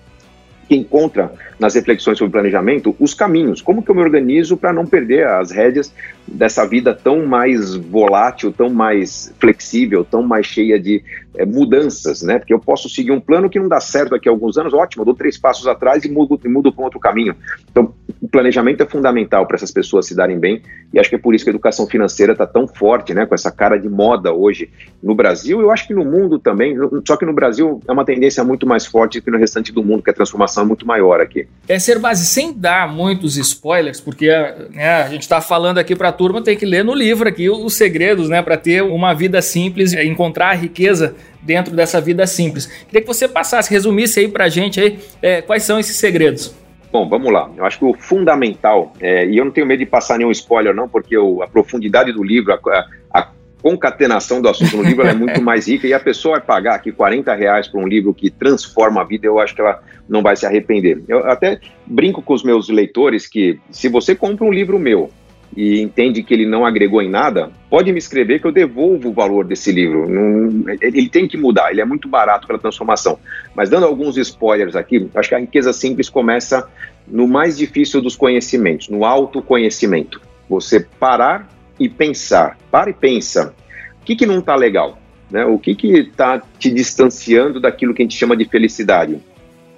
que encontra nas reflexões sobre planejamento os caminhos. Como que eu me organizo para não perder as rédeas dessa vida tão mais volátil, tão mais flexível, tão mais cheia de é, mudanças, né? Porque eu posso seguir um plano que não dá certo daqui a alguns anos, ótimo, eu dou três passos atrás e mudo, mudo para outro caminho. Então, o planejamento é fundamental para essas pessoas se darem bem e acho que é por isso que a educação financeira está tão forte, né? Com essa cara de moda hoje no Brasil, eu acho que no mundo também, só que no Brasil é uma tendência muito mais forte que no restante do mundo, que a transformação é muito maior aqui. É ser base sem dar muitos spoilers, porque né, a gente está falando aqui para a turma, tem que ler no livro aqui os segredos, né, para ter uma vida simples, encontrar a riqueza dentro dessa vida simples. Queria que você passasse, resumisse aí para a gente aí é, quais são esses segredos. Bom, vamos lá. Eu acho que o fundamental, é, e eu não tenho medo de passar nenhum spoiler, não, porque eu, a profundidade do livro, a, a concatenação do assunto no livro é muito mais rica e a pessoa vai pagar aqui 40 reais por um livro que transforma a vida, eu acho que ela não vai se arrepender. Eu até brinco com os meus leitores que se você compra um livro meu e entende que ele não agregou em nada, pode me escrever que eu devolvo o valor desse livro. Não, ele tem que mudar, ele é muito barato pela transformação. Mas dando alguns spoilers aqui, acho que a riqueza simples começa no mais difícil dos conhecimentos, no autoconhecimento. Você parar e pensar. Para e pensa. O que, que não está legal? Né? O que está te distanciando daquilo que a gente chama de felicidade?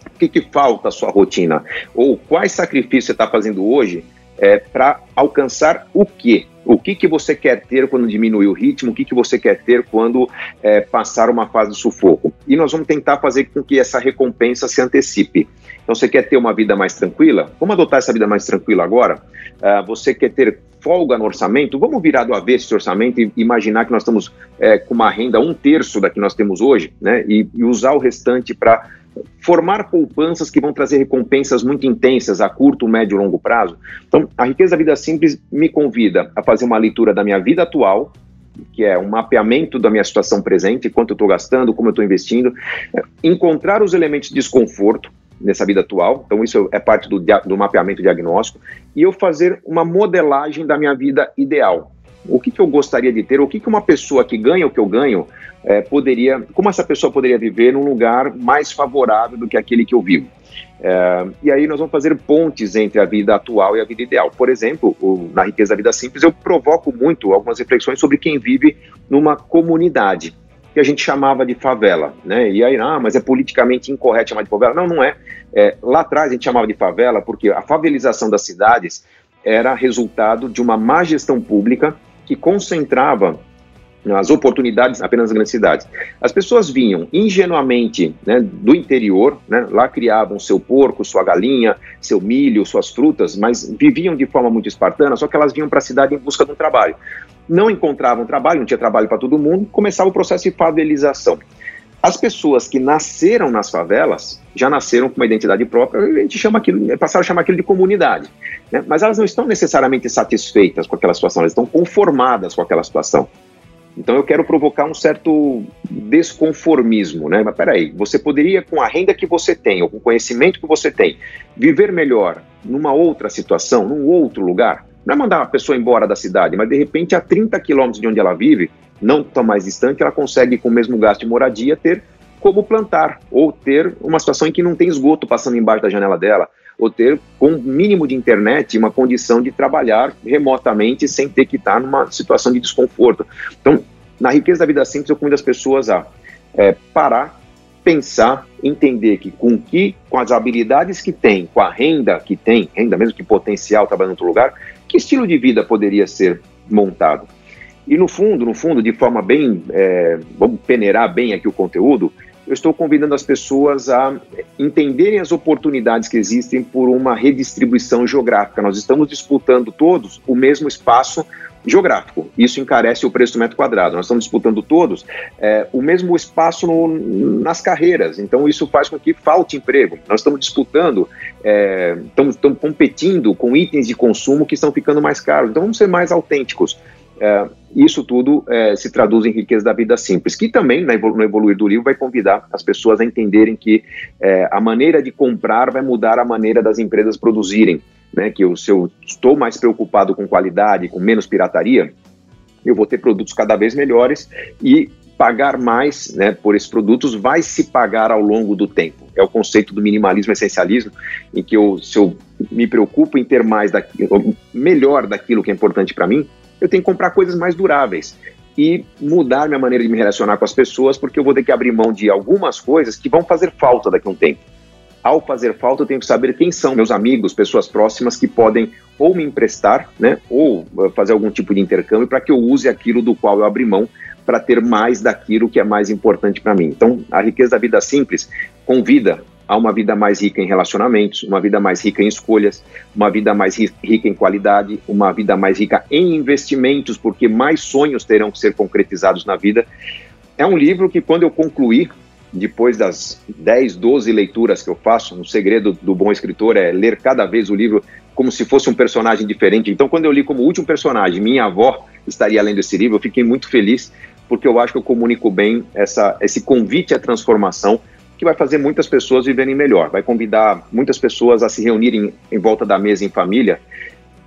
O que, que falta à sua rotina? Ou quais sacrifícios você está fazendo hoje é, para alcançar o quê? O que, que você quer ter quando diminuir o ritmo? O que, que você quer ter quando é, passar uma fase de sufoco? E nós vamos tentar fazer com que essa recompensa se antecipe. Então, você quer ter uma vida mais tranquila? Vamos adotar essa vida mais tranquila agora? Uh, você quer ter folga no orçamento? Vamos virar do avesso esse orçamento e imaginar que nós estamos é, com uma renda um terço da que nós temos hoje, né? E, e usar o restante para formar poupanças que vão trazer recompensas muito intensas a curto, médio e longo prazo. Então, a riqueza da vida simples me convida a fazer uma leitura da minha vida atual, que é um mapeamento da minha situação presente, quanto eu estou gastando, como eu estou investindo, encontrar os elementos de desconforto nessa vida atual, então isso é parte do, do mapeamento diagnóstico, e eu fazer uma modelagem da minha vida ideal. O que, que eu gostaria de ter, o que, que uma pessoa que ganha o que eu ganho é, poderia, como essa pessoa poderia viver num lugar mais favorável do que aquele que eu vivo. É, e aí nós vamos fazer pontes entre a vida atual e a vida ideal. Por exemplo, o, na Riqueza da Vida Simples, eu provoco muito algumas reflexões sobre quem vive numa comunidade. que a gente chamava de favela, né? E aí, ah, mas é politicamente incorreto chamar de favela. Não, não é. é. Lá atrás a gente chamava de favela porque a favelização das cidades era resultado de uma má gestão pública que concentrava as oportunidades apenas nas grandes cidades. As pessoas vinham ingenuamente né, do interior, né, lá criavam seu porco, sua galinha, seu milho, suas frutas, mas viviam de forma muito espartana, só que elas vinham para a cidade em busca de um trabalho. Não encontravam trabalho, não tinha trabalho para todo mundo, começava o processo de favelização. As pessoas que nasceram nas favelas já nasceram com uma identidade própria, a gente chama aquilo, passaram a chamar aquilo de comunidade. Né? Mas elas não estão necessariamente satisfeitas com aquela situação, elas estão conformadas com aquela situação. Então eu quero provocar um certo desconformismo, né? Mas peraí, você poderia, com a renda que você tem, ou com o conhecimento que você tem, viver melhor numa outra situação, num outro lugar? Não é mandar uma pessoa embora da cidade, mas de repente a 30 quilômetros de onde ela vive, não tão mais distante, ela consegue, com o mesmo gasto de moradia, ter como plantar, ou ter uma situação em que não tem esgoto passando embaixo da janela dela, ou ter, com um mínimo de internet, uma condição de trabalhar remotamente sem ter que estar numa situação de desconforto. Então, na riqueza da vida simples, eu convido as pessoas a é, parar, pensar, entender que com que, com as habilidades que tem, com a renda que tem, renda mesmo que potencial trabalhando em outro lugar, que estilo de vida poderia ser montado? E no fundo, no fundo, de forma bem, é, vamos peneirar bem aqui o conteúdo, eu estou convidando as pessoas a entenderem as oportunidades que existem por uma redistribuição geográfica. Nós estamos disputando todos o mesmo espaço geográfico. Isso encarece o preço do metro quadrado. Nós estamos disputando todos é, o mesmo espaço no, nas carreiras. Então, isso faz com que falte emprego. Nós estamos disputando, é, estamos, estamos competindo com itens de consumo que estão ficando mais caros. Então, vamos ser mais autênticos. É, isso tudo é, se traduz em riqueza da vida simples, que também no evoluir do livro vai convidar as pessoas a entenderem que é, a maneira de comprar vai mudar a maneira das empresas produzirem, né? Que eu, se eu estou mais preocupado com qualidade, com menos pirataria, eu vou ter produtos cada vez melhores e pagar mais né, por esses produtos vai se pagar ao longo do tempo. É o conceito do minimalismo essencialismo, em que eu, se eu me preocupo em ter mais daquilo, melhor daquilo que é importante para mim, eu tenho que comprar coisas mais duráveis e mudar minha maneira de me relacionar com as pessoas, porque eu vou ter que abrir mão de algumas coisas que vão fazer falta daqui a um tempo. Ao fazer falta, eu tenho que saber quem são meus amigos, pessoas próximas que podem ou me emprestar, né, ou eh, fazer algum tipo de intercâmbio para que eu use aquilo do qual eu abri mão para ter mais daquilo que é mais importante para mim. Então, a riqueza da vida simples convida a uma vida mais rica em relacionamentos, uma vida mais rica em escolhas, uma vida mais rica em qualidade, uma vida mais rica em investimentos, porque mais sonhos terão que ser concretizados na vida. É um livro que, quando eu concluir, depois das 10, 12 leituras que eu faço, o segredo do bom escritor é ler cada vez o livro como se fosse um personagem diferente. Então, quando eu li como último personagem, minha avó estaria lendo esse livro, eu fiquei muito feliz, porque eu acho que eu comunico bem essa, esse convite à transformação que vai fazer muitas pessoas viverem melhor, vai convidar muitas pessoas a se reunirem em volta da mesa em família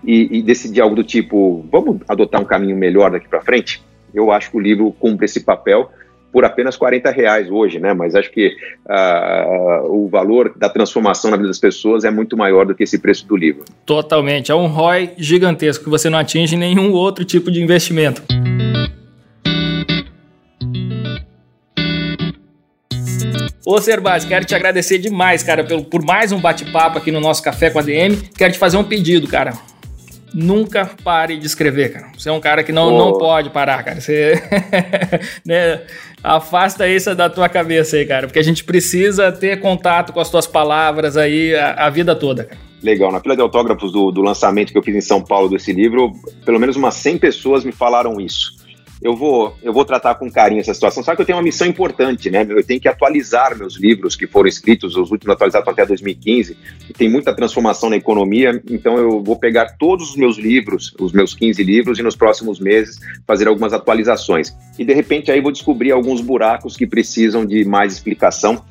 e, e decidir algo do tipo: vamos adotar um caminho melhor daqui para frente? Eu acho que o livro cumpre esse papel por apenas 40 reais hoje, né? Mas acho que uh, o valor da transformação na vida das pessoas é muito maior do que esse preço do livro. Totalmente. É um ROI gigantesco que você não atinge nenhum outro tipo de investimento. Ô Serbaz, quero te agradecer demais, cara, por, por mais um bate-papo aqui no nosso Café com a DM. Quero te fazer um pedido, cara. Nunca pare de escrever, cara. Você é um cara que não, oh. não pode parar, cara. Você né, afasta isso da tua cabeça aí, cara, porque a gente precisa ter contato com as tuas palavras aí a, a vida toda, cara. Legal. Na fila de autógrafos do, do lançamento que eu fiz em São Paulo desse livro, pelo menos umas 100 pessoas me falaram isso eu vou, eu vou tratar com carinho essa situação. Sabe que eu tenho uma missão importante, né? Eu tenho que atualizar meus livros que foram escritos, os últimos atualizados até 2015. Tem muita transformação na economia, então eu vou pegar todos os meus livros, os meus 15 livros, e nos próximos meses fazer algumas atualizações. E de repente aí vou descobrir alguns buracos que precisam de mais explicação.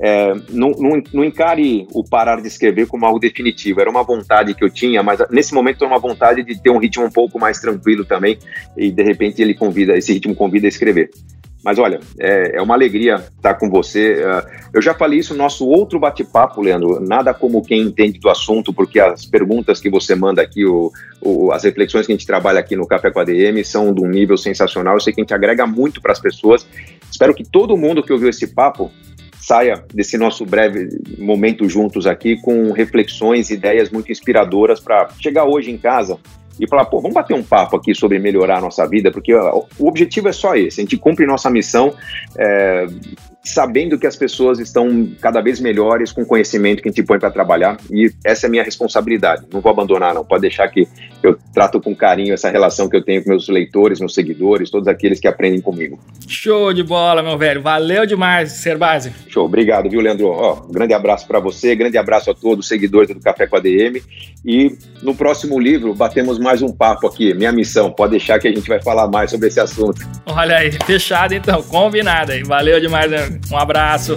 É, não, não, não, encare o parar de escrever como algo definitivo. Era uma vontade que eu tinha, mas nesse momento é uma vontade de ter um ritmo um pouco mais tranquilo também. E de repente ele convida, esse ritmo convida a escrever. Mas olha, é, é uma alegria estar com você. Uh, eu já falei isso no nosso outro bate-papo, Leandro. Nada como quem entende do assunto, porque as perguntas que você manda aqui, o, o, as reflexões que a gente trabalha aqui no Café com a DM são de um nível sensacional. Eu sei que a gente agrega muito para as pessoas. Espero que todo mundo que ouviu esse papo saia desse nosso breve momento juntos aqui com reflexões, ideias muito inspiradoras para chegar hoje em casa e falar, pô, vamos bater um papo aqui sobre melhorar a nossa vida, porque o objetivo é só esse, a gente cumpre nossa missão é, sabendo que as pessoas estão cada vez melhores com o conhecimento que a gente põe para trabalhar e essa é a minha responsabilidade. Não vou abandonar, não. Pode deixar que eu trato com carinho essa relação que eu tenho com meus leitores, meus seguidores, todos aqueles que aprendem comigo. Show de bola, meu velho. Valeu demais, ser base. Show. Obrigado, viu, Leandro? Ó, grande abraço para você, grande abraço a todos os seguidores do Café com a DM e no próximo livro batemos mais um papo aqui. Minha missão. Pode deixar que a gente vai falar mais sobre esse assunto. Olha aí, fechado então, combinado aí. Valeu demais, meu um abraço.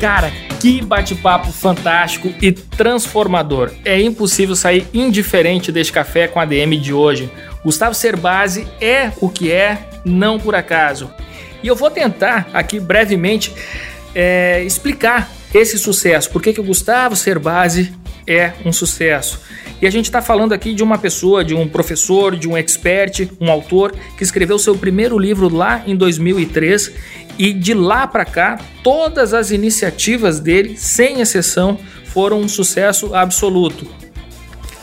Cara, que bate-papo fantástico e transformador. É impossível sair indiferente deste café com a DM de hoje. Gustavo Cerbasi é o que é, não por acaso. E eu vou tentar aqui brevemente é, explicar esse sucesso, por que, que o Gustavo Cerbasi é um sucesso. E a gente está falando aqui de uma pessoa, de um professor, de um expert, um autor que escreveu seu primeiro livro lá em 2003 e de lá para cá todas as iniciativas dele, sem exceção, foram um sucesso absoluto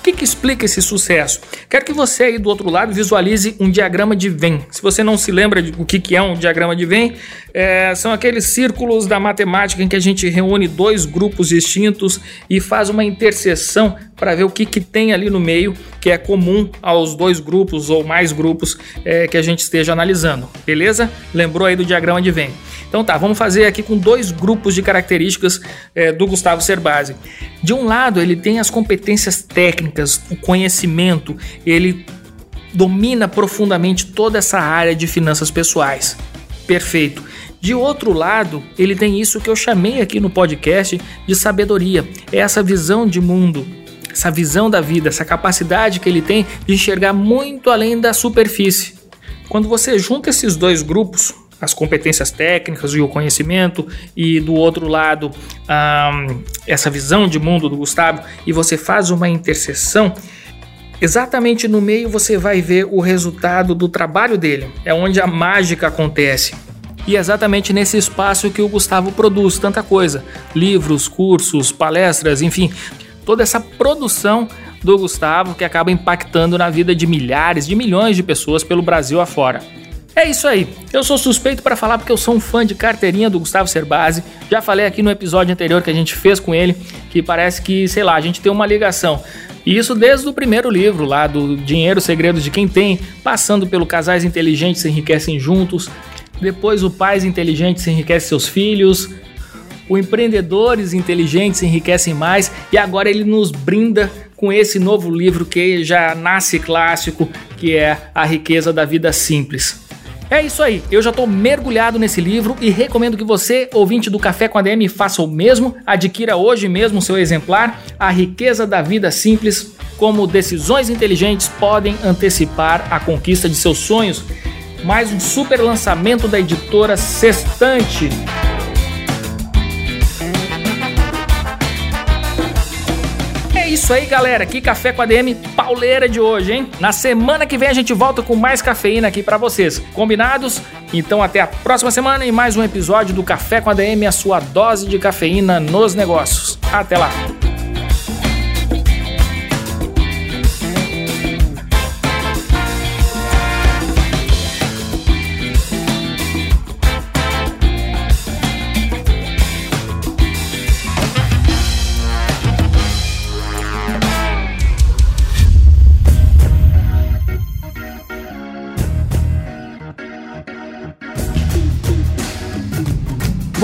que, que explica esse sucesso? Quero que você aí do outro lado visualize um diagrama de Venn. Se você não se lembra de o que, que é um diagrama de Venn, é, são aqueles círculos da matemática em que a gente reúne dois grupos distintos e faz uma interseção para ver o que, que tem ali no meio que é comum aos dois grupos ou mais grupos é, que a gente esteja analisando. Beleza? Lembrou aí do diagrama de Venn? Então tá, vamos fazer aqui com dois grupos de características é, do Gustavo Cerbasi. De um lado, ele tem as competências técnicas, o conhecimento, ele domina profundamente toda essa área de finanças pessoais. Perfeito. De outro lado, ele tem isso que eu chamei aqui no podcast de sabedoria. É essa visão de mundo, essa visão da vida, essa capacidade que ele tem de enxergar muito além da superfície. Quando você junta esses dois grupos, as competências técnicas e o conhecimento, e do outro lado, essa visão de mundo do Gustavo, e você faz uma interseção, exatamente no meio você vai ver o resultado do trabalho dele, é onde a mágica acontece. E é exatamente nesse espaço que o Gustavo produz tanta coisa: livros, cursos, palestras, enfim, toda essa produção do Gustavo que acaba impactando na vida de milhares, de milhões de pessoas pelo Brasil afora. É isso aí. Eu sou suspeito para falar porque eu sou um fã de carteirinha do Gustavo Cerbasi. Já falei aqui no episódio anterior que a gente fez com ele que parece que, sei lá, a gente tem uma ligação. E isso desde o primeiro livro lá do Dinheiro Segredos de Quem Tem, passando pelo Casais Inteligentes se Enriquecem Juntos, depois o Pais Inteligentes Enriquecem Seus Filhos, o Empreendedores Inteligentes Enriquecem Mais e agora ele nos brinda com esse novo livro que já nasce clássico, que é A Riqueza da Vida Simples. É isso aí, eu já estou mergulhado nesse livro e recomendo que você, ouvinte do Café com a DM, faça o mesmo. Adquira hoje mesmo seu exemplar, A Riqueza da Vida Simples, como decisões inteligentes podem antecipar a conquista de seus sonhos. Mais um super lançamento da editora Sextante. Isso aí, galera. Que café com a DM pauleira de hoje, hein? Na semana que vem a gente volta com mais cafeína aqui para vocês. Combinados? Então até a próxima semana e mais um episódio do Café com a DM, a sua dose de cafeína nos negócios. Até lá.